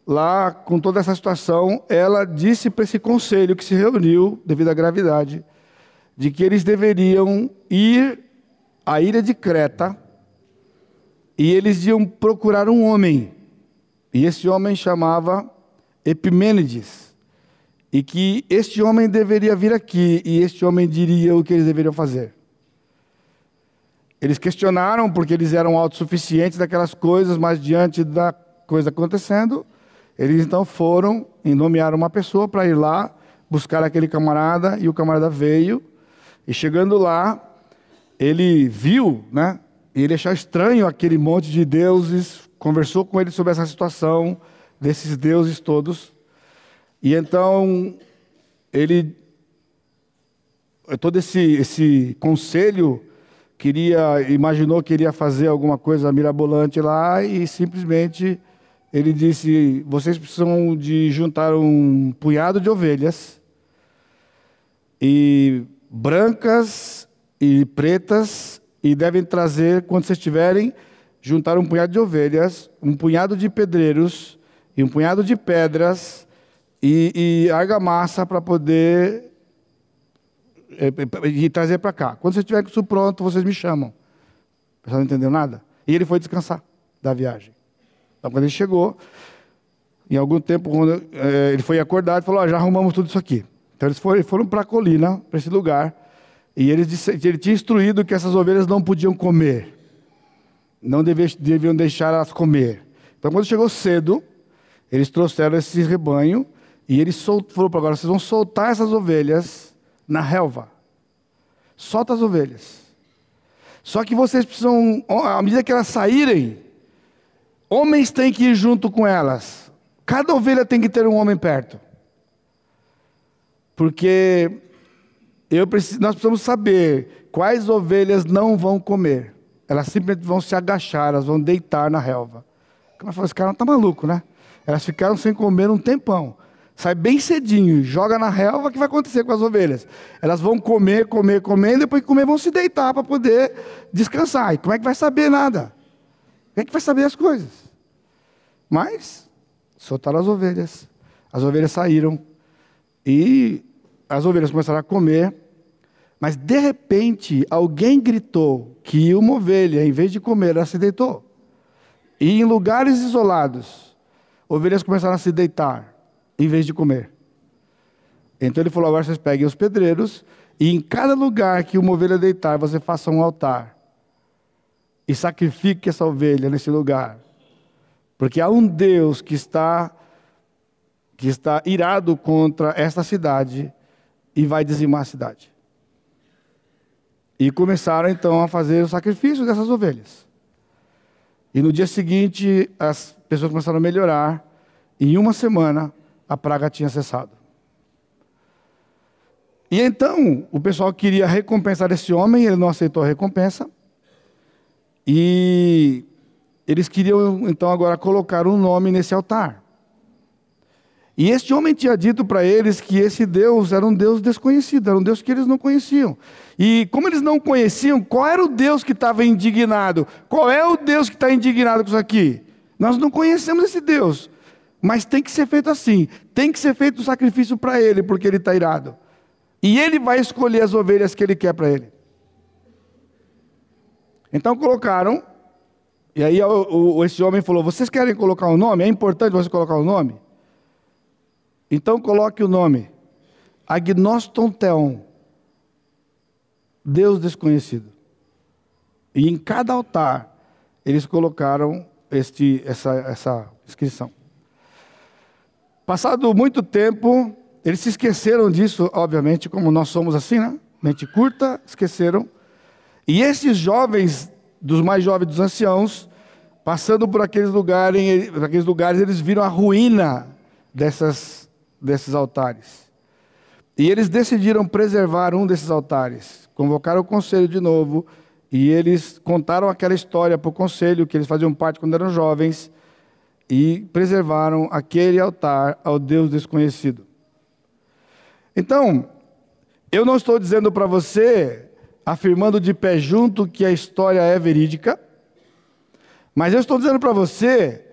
lá com toda essa situação, ela disse para esse conselho que se reuniu devido à gravidade, de que eles deveriam ir à ilha de Creta e eles iam procurar um homem. E esse homem chamava Epimênides. E que este homem deveria vir aqui e este homem diria o que eles deveriam fazer. Eles questionaram porque eles eram autossuficientes daquelas coisas, mas diante da coisa acontecendo, eles então foram e nomearam uma pessoa para ir lá buscar aquele camarada e o camarada veio e chegando lá, ele viu, né? E ele achou estranho aquele monte de deuses, conversou com ele sobre essa situação desses deuses todos. E então ele todo esse esse conselho queria imaginou que iria fazer alguma coisa mirabolante lá e simplesmente ele disse: "Vocês precisam de juntar um punhado de ovelhas e brancas e pretas, e devem trazer, quando vocês tiverem, juntar um punhado de ovelhas, um punhado de pedreiros e um punhado de pedras e, e argamassa para poder é, e trazer para cá. Quando vocês tiverem com isso pronto, vocês me chamam. O pessoal não entendeu nada? E ele foi descansar da viagem. Então, quando ele chegou, em algum tempo, quando, é, ele foi acordado falou: já arrumamos tudo isso aqui. Então eles foram, foram para a colina, para esse lugar, e eles disse, ele tinha instruído que essas ovelhas não podiam comer, não deviam, deixar elas comer. Então quando chegou cedo, eles trouxeram esse rebanho e soltou, falou para agora, vocês vão soltar essas ovelhas na relva. Solta as ovelhas. Só que vocês precisam, à medida que elas saírem, homens têm que ir junto com elas. Cada ovelha tem que ter um homem perto. Porque preciso, nós precisamos saber quais ovelhas não vão comer. Elas simplesmente vão se agachar, elas vão deitar na relva. Como esse cara não está maluco, né? Elas ficaram sem comer um tempão. Sai bem cedinho, joga na relva, o que vai acontecer com as ovelhas? Elas vão comer, comer, comer, e depois de comer vão se deitar para poder descansar. E como é que vai saber nada? Como é que vai saber as coisas? Mas, soltaram as ovelhas. As ovelhas saíram. E as ovelhas começaram a comer, mas de repente alguém gritou que uma ovelha, em vez de comer, ela se deitou. E em lugares isolados, ovelhas começaram a se deitar, em vez de comer. Então ele falou: agora vocês peguem os pedreiros, e em cada lugar que uma ovelha deitar, você faça um altar. E sacrifique essa ovelha nesse lugar. Porque há um Deus que está que está irado contra esta cidade e vai dizimar a cidade. E começaram então a fazer o sacrifício dessas ovelhas. E no dia seguinte, as pessoas começaram a melhorar. E em uma semana, a praga tinha cessado. E então, o pessoal queria recompensar esse homem, ele não aceitou a recompensa. E eles queriam então agora colocar um nome nesse altar. E este homem tinha dito para eles que esse Deus era um Deus desconhecido, era um Deus que eles não conheciam. E como eles não conheciam, qual era o Deus que estava indignado? Qual é o Deus que está indignado com isso aqui? Nós não conhecemos esse Deus. Mas tem que ser feito assim. Tem que ser feito o um sacrifício para ele, porque ele está irado. E ele vai escolher as ovelhas que ele quer para ele. Então colocaram. E aí o, o, esse homem falou: Vocês querem colocar um nome? É importante você colocar um nome? Então coloque o nome Agnoston Theon, Deus desconhecido. E em cada altar eles colocaram este, essa, essa inscrição. Passado muito tempo, eles se esqueceram disso, obviamente, como nós somos assim, né? Mente curta, esqueceram. E esses jovens, dos mais jovens dos anciãos, passando por aqueles lugares, por aqueles lugares eles viram a ruína dessas, desses altares. E eles decidiram preservar um desses altares. Convocaram o conselho de novo e eles contaram aquela história para o conselho, que eles faziam parte quando eram jovens, e preservaram aquele altar ao Deus desconhecido. Então, eu não estou dizendo para você, afirmando de pé junto que a história é verídica, mas eu estou dizendo para você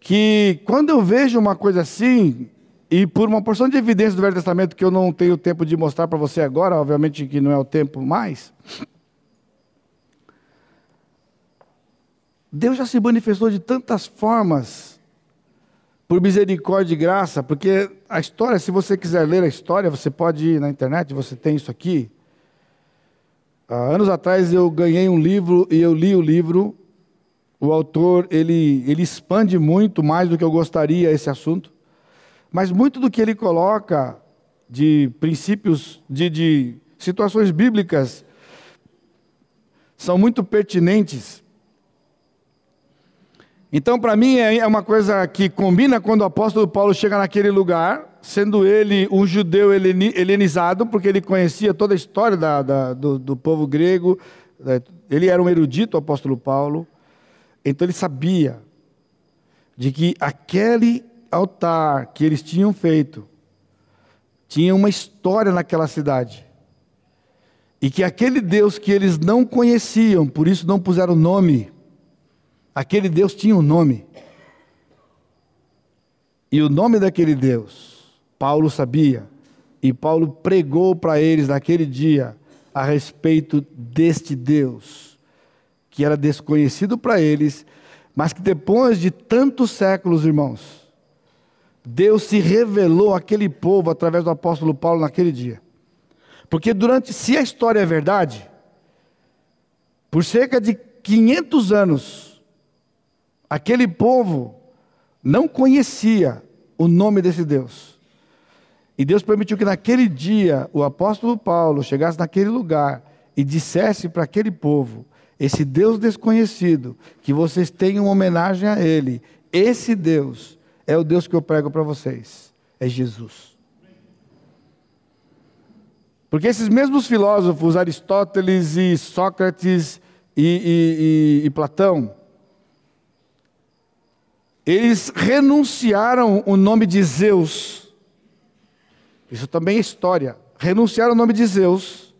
que quando eu vejo uma coisa assim, e por uma porção de evidências do Velho Testamento que eu não tenho tempo de mostrar para você agora, obviamente que não é o tempo mais, Deus já se manifestou de tantas formas, por misericórdia e graça, porque a história, se você quiser ler a história, você pode ir na internet, você tem isso aqui. Há anos atrás eu ganhei um livro e eu li o livro. O autor ele, ele expande muito mais do que eu gostaria esse assunto, mas muito do que ele coloca de princípios, de, de situações bíblicas, são muito pertinentes. Então, para mim, é, é uma coisa que combina quando o apóstolo Paulo chega naquele lugar, sendo ele um judeu helenizado, porque ele conhecia toda a história da, da, do, do povo grego, né, ele era um erudito, o apóstolo Paulo, então ele sabia de que aquele altar que eles tinham feito tinha uma história naquela cidade. E que aquele Deus que eles não conheciam, por isso não puseram nome, Aquele Deus tinha um nome. E o nome daquele Deus, Paulo sabia. E Paulo pregou para eles naquele dia a respeito deste Deus, que era desconhecido para eles, mas que depois de tantos séculos, irmãos, Deus se revelou àquele povo através do apóstolo Paulo naquele dia. Porque durante, se a história é verdade, por cerca de 500 anos, Aquele povo não conhecia o nome desse Deus. E Deus permitiu que naquele dia o apóstolo Paulo chegasse naquele lugar e dissesse para aquele povo: esse Deus desconhecido, que vocês tenham homenagem a Ele, esse Deus é o Deus que eu prego para vocês, é Jesus. Porque esses mesmos filósofos, Aristóteles e Sócrates e, e, e, e Platão, eles renunciaram o nome de Zeus. Isso também é história. Renunciaram o nome de Zeus,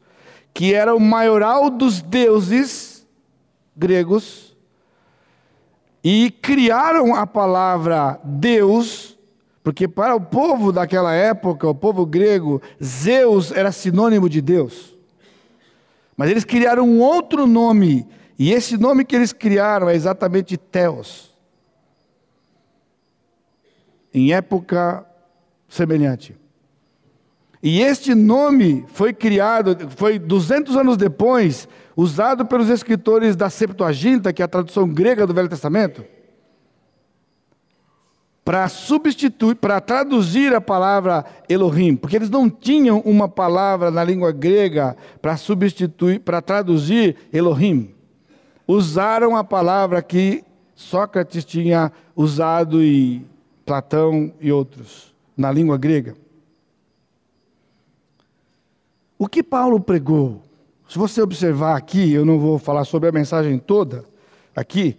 que era o maioral dos deuses gregos, e criaram a palavra Deus, porque para o povo daquela época, o povo grego, Zeus era sinônimo de Deus. Mas eles criaram um outro nome, e esse nome que eles criaram é exatamente Theos em época semelhante. E este nome foi criado, foi 200 anos depois, usado pelos escritores da Septuaginta, que é a tradução grega do Velho Testamento, para substituir, para traduzir a palavra Elohim, porque eles não tinham uma palavra na língua grega para substituir, para traduzir Elohim. Usaram a palavra que Sócrates tinha usado e Platão e outros, na língua grega. O que Paulo pregou? Se você observar aqui, eu não vou falar sobre a mensagem toda aqui,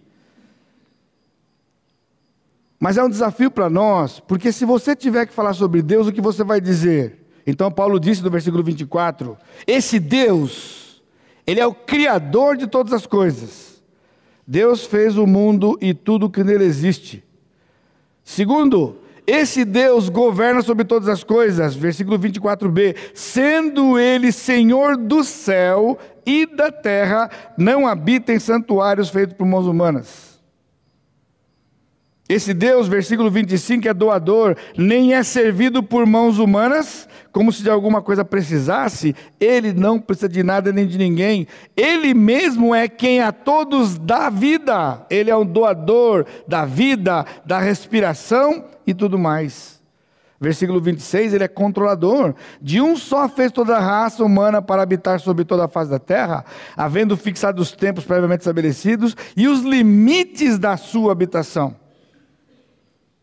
mas é um desafio para nós, porque se você tiver que falar sobre Deus, o que você vai dizer? Então, Paulo disse no versículo 24: Esse Deus, Ele é o Criador de todas as coisas. Deus fez o mundo e tudo que nele existe. Segundo, esse Deus governa sobre todas as coisas, versículo 24b, sendo ele Senhor do céu e da terra, não habita em santuários feitos por mãos humanas. Esse Deus, versículo 25, é doador, nem é servido por mãos humanas, como se de alguma coisa precisasse, ele não precisa de nada nem de ninguém, ele mesmo é quem a todos dá vida, ele é o doador da vida, da respiração e tudo mais. Versículo 26, ele é controlador. De um só fez toda a raça humana para habitar sobre toda a face da terra, havendo fixado os tempos previamente estabelecidos e os limites da sua habitação.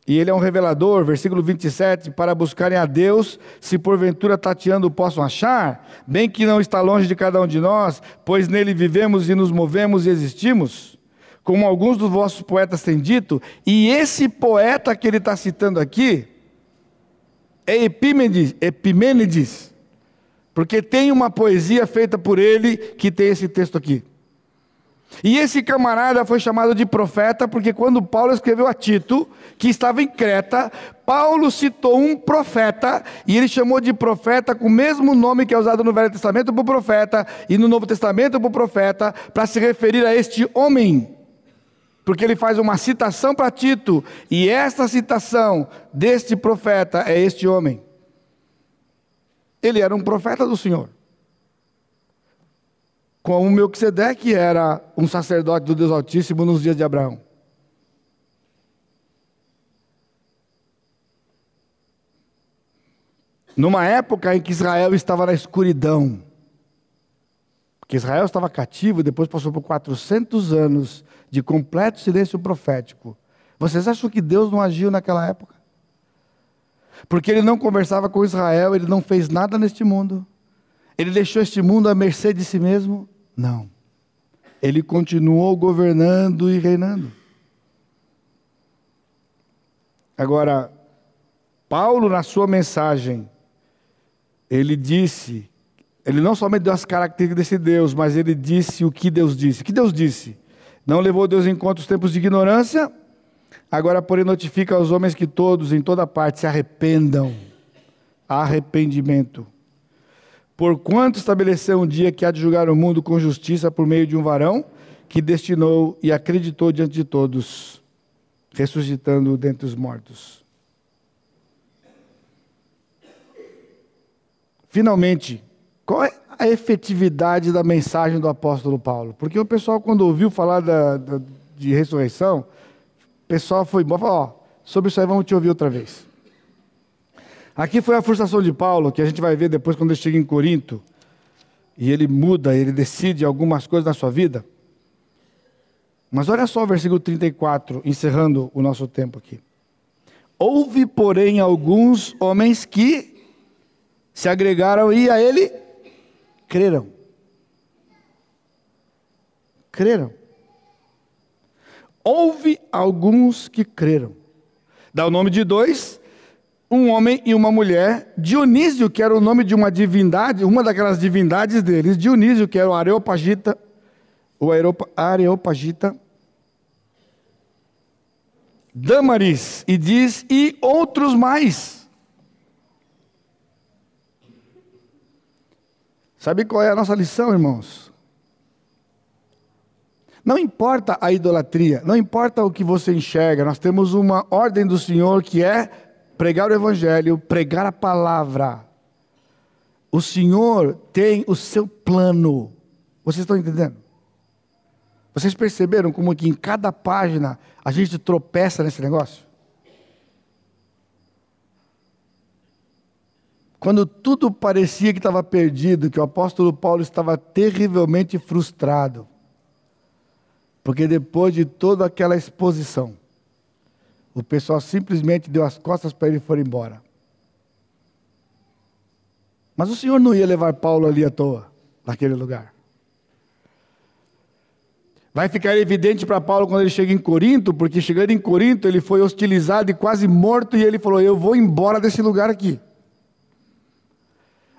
E ele é um revelador, versículo 27, para buscarem a Deus, se porventura tateando possam achar, bem que não está longe de cada um de nós, pois nele vivemos e nos movemos e existimos, como alguns dos vossos poetas têm dito, e esse poeta que ele está citando aqui é Epimênides, porque tem uma poesia feita por ele que tem esse texto aqui. E esse camarada foi chamado de profeta porque quando Paulo escreveu a Tito, que estava em Creta, Paulo citou um profeta e ele chamou de profeta com o mesmo nome que é usado no Velho Testamento para o profeta e no Novo Testamento para o profeta, para se referir a este homem. Porque ele faz uma citação para Tito, e esta citação deste profeta é este homem. Ele era um profeta do Senhor como Melquisedeque era um sacerdote do Deus Altíssimo nos dias de Abraão. Numa época em que Israel estava na escuridão, porque Israel estava cativo depois passou por 400 anos de completo silêncio profético. Vocês acham que Deus não agiu naquela época? Porque ele não conversava com Israel, ele não fez nada neste mundo. Ele deixou este mundo à mercê de si mesmo. Não. Ele continuou governando e reinando. Agora, Paulo, na sua mensagem, ele disse, ele não somente deu as características desse Deus, mas ele disse o que Deus disse. O que Deus disse? Não levou Deus em conta os tempos de ignorância, agora, porém, notifica aos homens que todos, em toda parte, se arrependam. Arrependimento. Porquanto estabeleceu um dia que há de julgar o mundo com justiça por meio de um varão que destinou e acreditou diante de todos, ressuscitando dentre os mortos. Finalmente, qual é a efetividade da mensagem do apóstolo Paulo? Porque o pessoal, quando ouviu falar da, da, de ressurreição, o pessoal foi embora e falou: ó, sobre isso aí vamos te ouvir outra vez. Aqui foi a frustração de Paulo, que a gente vai ver depois quando ele chega em Corinto. E ele muda, ele decide algumas coisas na sua vida. Mas olha só o versículo 34, encerrando o nosso tempo aqui. Houve, porém, alguns homens que se agregaram e a ele creram. Creram. Houve alguns que creram. Dá o nome de dois, um homem e uma mulher, Dionísio, que era o nome de uma divindade, uma daquelas divindades deles, Dionísio, que era o Areopagita, o Areopagita, Damaris, e diz, e outros mais. Sabe qual é a nossa lição, irmãos? Não importa a idolatria, não importa o que você enxerga, nós temos uma ordem do Senhor que é pregar o Evangelho, pregar a palavra. O Senhor tem o seu plano. Vocês estão entendendo? Vocês perceberam como que em cada página a gente tropeça nesse negócio? Quando tudo parecia que estava perdido, que o apóstolo Paulo estava terrivelmente frustrado, porque depois de toda aquela exposição, o pessoal simplesmente deu as costas para ele e foi embora. Mas o Senhor não ia levar Paulo ali à toa, naquele lugar. Vai ficar evidente para Paulo quando ele chega em Corinto, porque chegando em Corinto ele foi hostilizado e quase morto, e ele falou: Eu vou embora desse lugar aqui.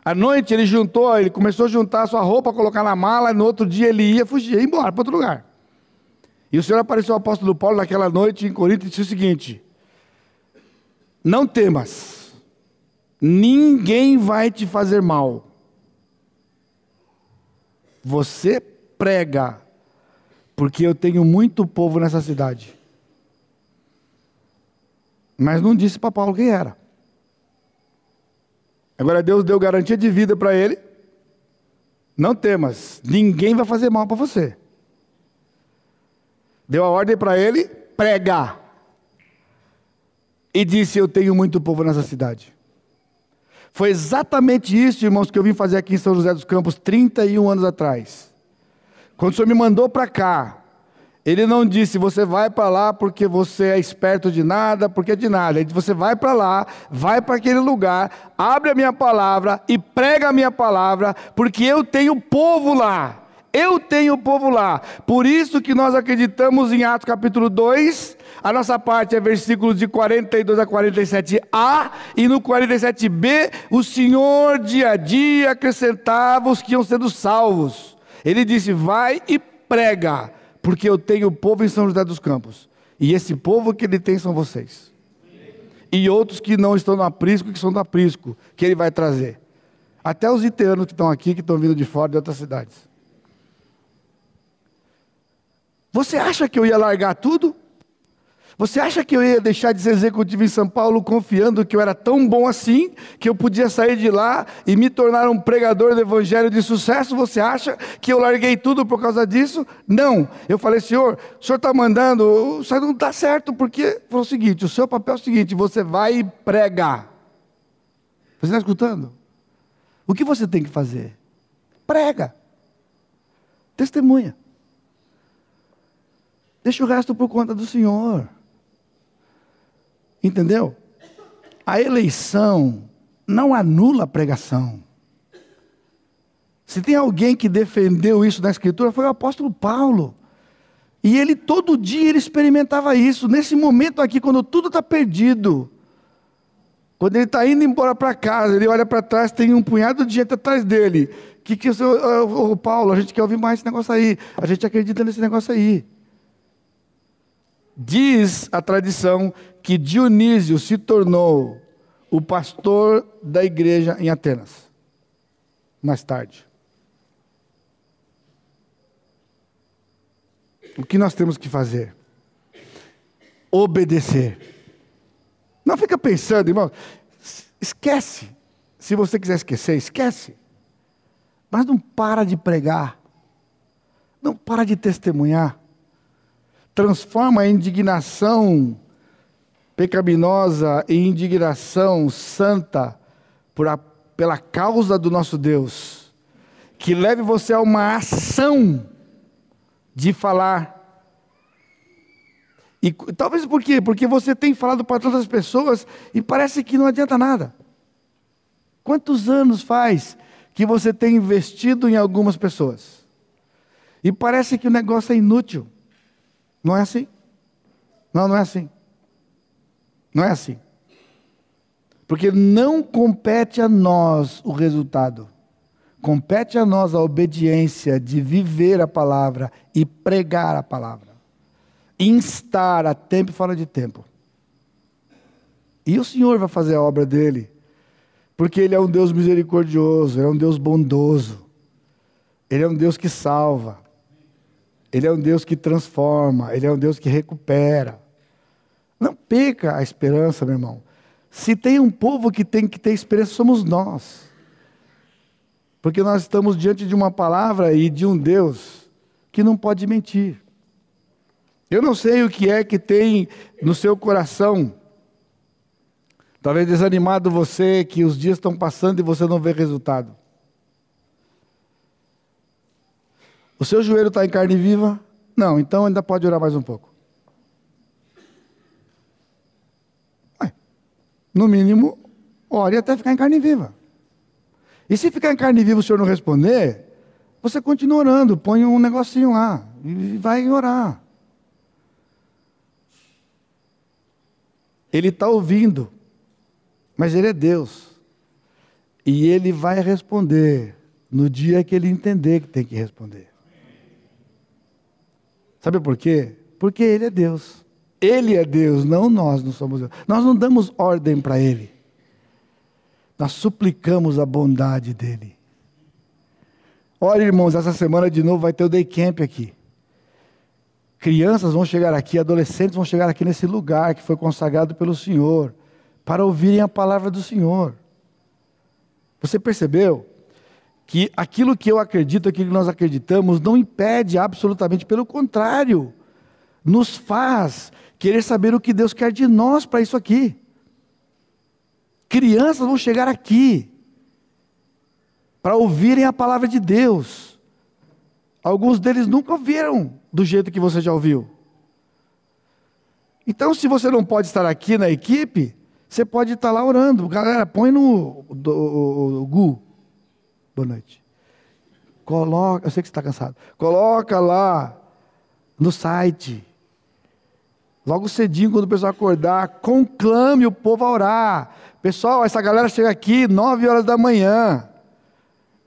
À noite ele juntou, ele começou a juntar a sua roupa, colocar na mala, e no outro dia ele ia fugir, ia embora para outro lugar. E o Senhor apareceu ao apóstolo Paulo naquela noite em Corinto e disse o seguinte: Não temas, ninguém vai te fazer mal. Você prega, porque eu tenho muito povo nessa cidade. Mas não disse para Paulo quem era. Agora Deus deu garantia de vida para ele. Não temas, ninguém vai fazer mal para você. Deu a ordem para ele pregar. E disse: Eu tenho muito povo nessa cidade. Foi exatamente isso, irmãos, que eu vim fazer aqui em São José dos Campos 31 anos atrás. Quando o Senhor me mandou para cá, ele não disse, você vai para lá porque você é esperto de nada, porque é de nada. Ele disse, você vai para lá, vai para aquele lugar, abre a minha palavra e prega a minha palavra, porque eu tenho povo lá. Eu tenho povo lá. Por isso que nós acreditamos em Atos capítulo 2. A nossa parte é versículos de 42 a 47a. E no 47b, o Senhor dia a dia acrescentava os que iam sendo salvos. Ele disse: Vai e prega porque eu tenho povo em São José dos Campos. E esse povo que ele tem são vocês. E outros que não estão no aprisco, que são do aprisco, que ele vai trazer. Até os iteanos que estão aqui, que estão vindo de fora de outras cidades. Você acha que eu ia largar tudo? Você acha que eu ia deixar de ser executivo em São Paulo confiando que eu era tão bom assim, que eu podia sair de lá e me tornar um pregador do evangelho de sucesso? Você acha que eu larguei tudo por causa disso? Não. Eu falei, Senhor, o Senhor está mandando, isso não está certo, porque foi o seguinte: o seu papel é o seguinte, você vai e prega. Você está escutando? O que você tem que fazer? Prega. Testemunha. Deixa o resto por conta do Senhor. Entendeu? A eleição não anula a pregação. Se tem alguém que defendeu isso na Escritura, foi o apóstolo Paulo. E ele todo dia ele experimentava isso. Nesse momento aqui, quando tudo está perdido, quando ele está indo embora para casa, ele olha para trás, tem um punhado de gente atrás dele. Que que o, Paulo, a gente quer ouvir mais esse negócio aí. A gente acredita nesse negócio aí. Diz a tradição que Dionísio se tornou o pastor da igreja em Atenas, mais tarde. O que nós temos que fazer? Obedecer. Não fica pensando, irmão, esquece. Se você quiser esquecer, esquece. Mas não para de pregar. Não para de testemunhar transforma a indignação pecaminosa em indignação santa a, pela causa do nosso Deus, que leve você a uma ação de falar. E talvez por quê? Porque você tem falado para tantas pessoas e parece que não adianta nada. Quantos anos faz que você tem investido em algumas pessoas? E parece que o negócio é inútil. Não é assim. Não, não é assim. Não é assim. Porque não compete a nós o resultado. Compete a nós a obediência de viver a palavra e pregar a palavra. Instar a tempo e fora de tempo. E o Senhor vai fazer a obra dele. Porque Ele é um Deus misericordioso, Ele é um Deus bondoso. Ele é um Deus que salva. Ele é um Deus que transforma, Ele é um Deus que recupera. Não perca a esperança, meu irmão. Se tem um povo que tem que ter esperança, somos nós. Porque nós estamos diante de uma palavra e de um Deus que não pode mentir. Eu não sei o que é que tem no seu coração. Talvez desanimado você, que os dias estão passando e você não vê resultado. O seu joelho está em carne viva? Não, então ainda pode orar mais um pouco. Ué, no mínimo, ore até ficar em carne viva. E se ficar em carne viva o senhor não responder, você continua orando, põe um negocinho lá e vai orar. Ele está ouvindo, mas ele é Deus. E ele vai responder no dia que ele entender que tem que responder. Sabe por quê? Porque Ele é Deus. Ele é Deus, não nós não somos Deus. Nós não damos ordem para Ele. Nós suplicamos a bondade dEle. Olha, irmãos, essa semana de novo vai ter o Day Camp aqui. Crianças vão chegar aqui, adolescentes vão chegar aqui nesse lugar que foi consagrado pelo Senhor, para ouvirem a palavra do Senhor. Você percebeu? Que aquilo que eu acredito, aquilo que nós acreditamos, não impede absolutamente, pelo contrário, nos faz querer saber o que Deus quer de nós para isso aqui. crianças vão chegar aqui para ouvirem a palavra de Deus. Alguns deles nunca ouviram do jeito que você já ouviu. Então, se você não pode estar aqui na equipe, você pode estar lá orando. Galera, põe no do, Gu. Boa noite. Coloca, eu sei que você está cansado. Coloca lá no site. Logo cedinho, quando o pessoal acordar, conclame o povo a orar. Pessoal, essa galera chega aqui nove horas da manhã.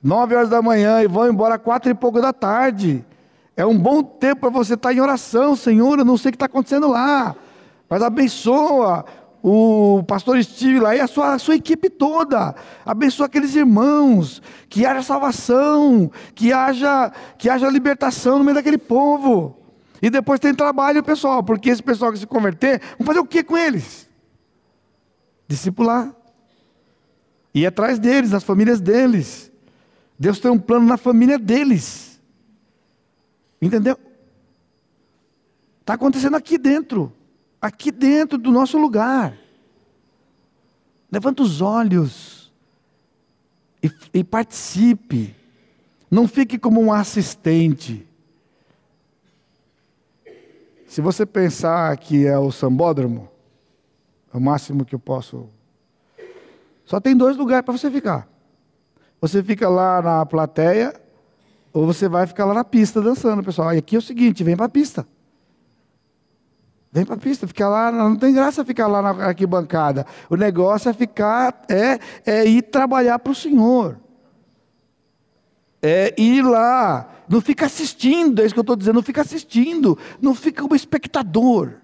Nove horas da manhã e vão embora quatro e pouco da tarde. É um bom tempo para você estar em oração, Senhor. Eu não sei o que está acontecendo lá, mas abençoa o pastor Steve lá e a sua, a sua equipe toda. Abençoa aqueles irmãos, que haja salvação, que haja, que haja libertação no meio daquele povo. E depois tem trabalho, pessoal, porque esse pessoal que se converter, vamos fazer o que com eles? Discipular. Ir atrás deles, das famílias deles. Deus tem um plano na família deles. Entendeu? Está acontecendo aqui dentro. Aqui dentro do nosso lugar. Levanta os olhos e, e participe. Não fique como um assistente. Se você pensar que é o sambódromo, é o máximo que eu posso. Só tem dois lugares para você ficar. Você fica lá na plateia, ou você vai ficar lá na pista dançando, pessoal. E aqui é o seguinte: vem para a pista. Vem para a pista, fica lá, não tem graça ficar lá na arquibancada. O negócio é ficar, é, é ir trabalhar para o Senhor. É ir lá, não fica assistindo, é isso que eu estou dizendo, não fica assistindo, não fica como espectador.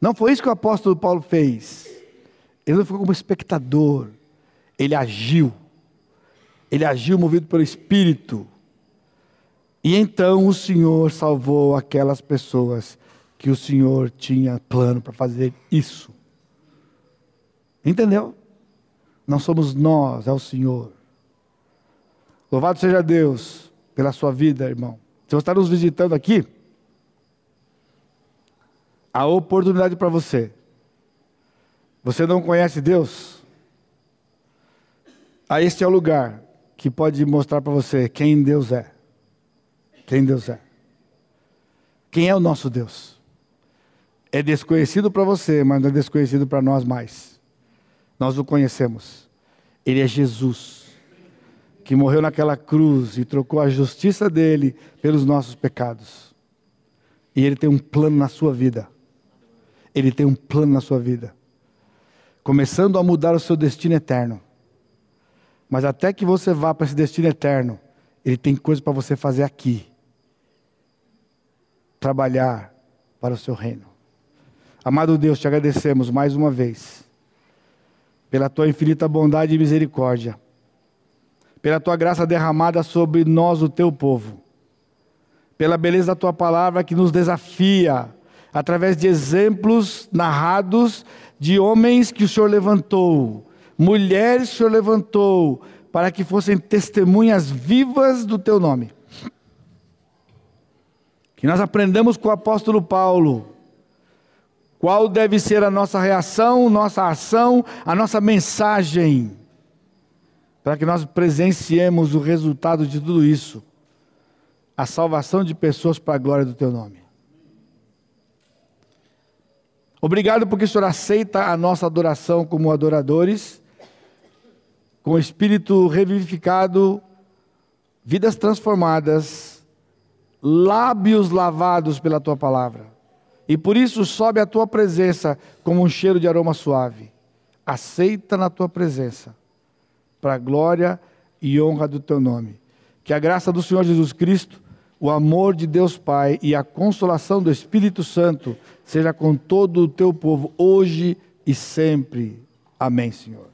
Não foi isso que o apóstolo Paulo fez. Ele não ficou como espectador, ele agiu. Ele agiu movido pelo Espírito. E então o Senhor salvou aquelas pessoas que o Senhor tinha plano para fazer isso. Entendeu? Não somos nós, é o Senhor. Louvado seja Deus pela sua vida, irmão. Se você está nos visitando aqui, a oportunidade para você. Você não conhece Deus? a este é o lugar que pode mostrar para você quem Deus é. Quem Deus é. Quem é o nosso Deus? É desconhecido para você, mas não é desconhecido para nós mais. Nós o conhecemos. Ele é Jesus, que morreu naquela cruz e trocou a justiça dele pelos nossos pecados. E ele tem um plano na sua vida. Ele tem um plano na sua vida. Começando a mudar o seu destino eterno. Mas até que você vá para esse destino eterno, Ele tem coisa para você fazer aqui. Trabalhar para o seu reino. Amado Deus, te agradecemos mais uma vez pela tua infinita bondade e misericórdia, pela tua graça derramada sobre nós, o teu povo, pela beleza da tua palavra que nos desafia, através de exemplos narrados de homens que o Senhor levantou mulheres o Senhor levantou para que fossem testemunhas vivas do teu nome. Que nós aprendamos com o apóstolo Paulo qual deve ser a nossa reação, nossa ação, a nossa mensagem, para que nós presenciemos o resultado de tudo isso a salvação de pessoas para a glória do teu nome. Obrigado porque o Senhor aceita a nossa adoração como adoradores com o espírito revivificado, vidas transformadas, lábios lavados pela tua palavra. E por isso sobe a tua presença como um cheiro de aroma suave. Aceita na tua presença, para a glória e honra do teu nome. Que a graça do Senhor Jesus Cristo, o amor de Deus Pai e a consolação do Espírito Santo seja com todo o teu povo, hoje e sempre. Amém, Senhor.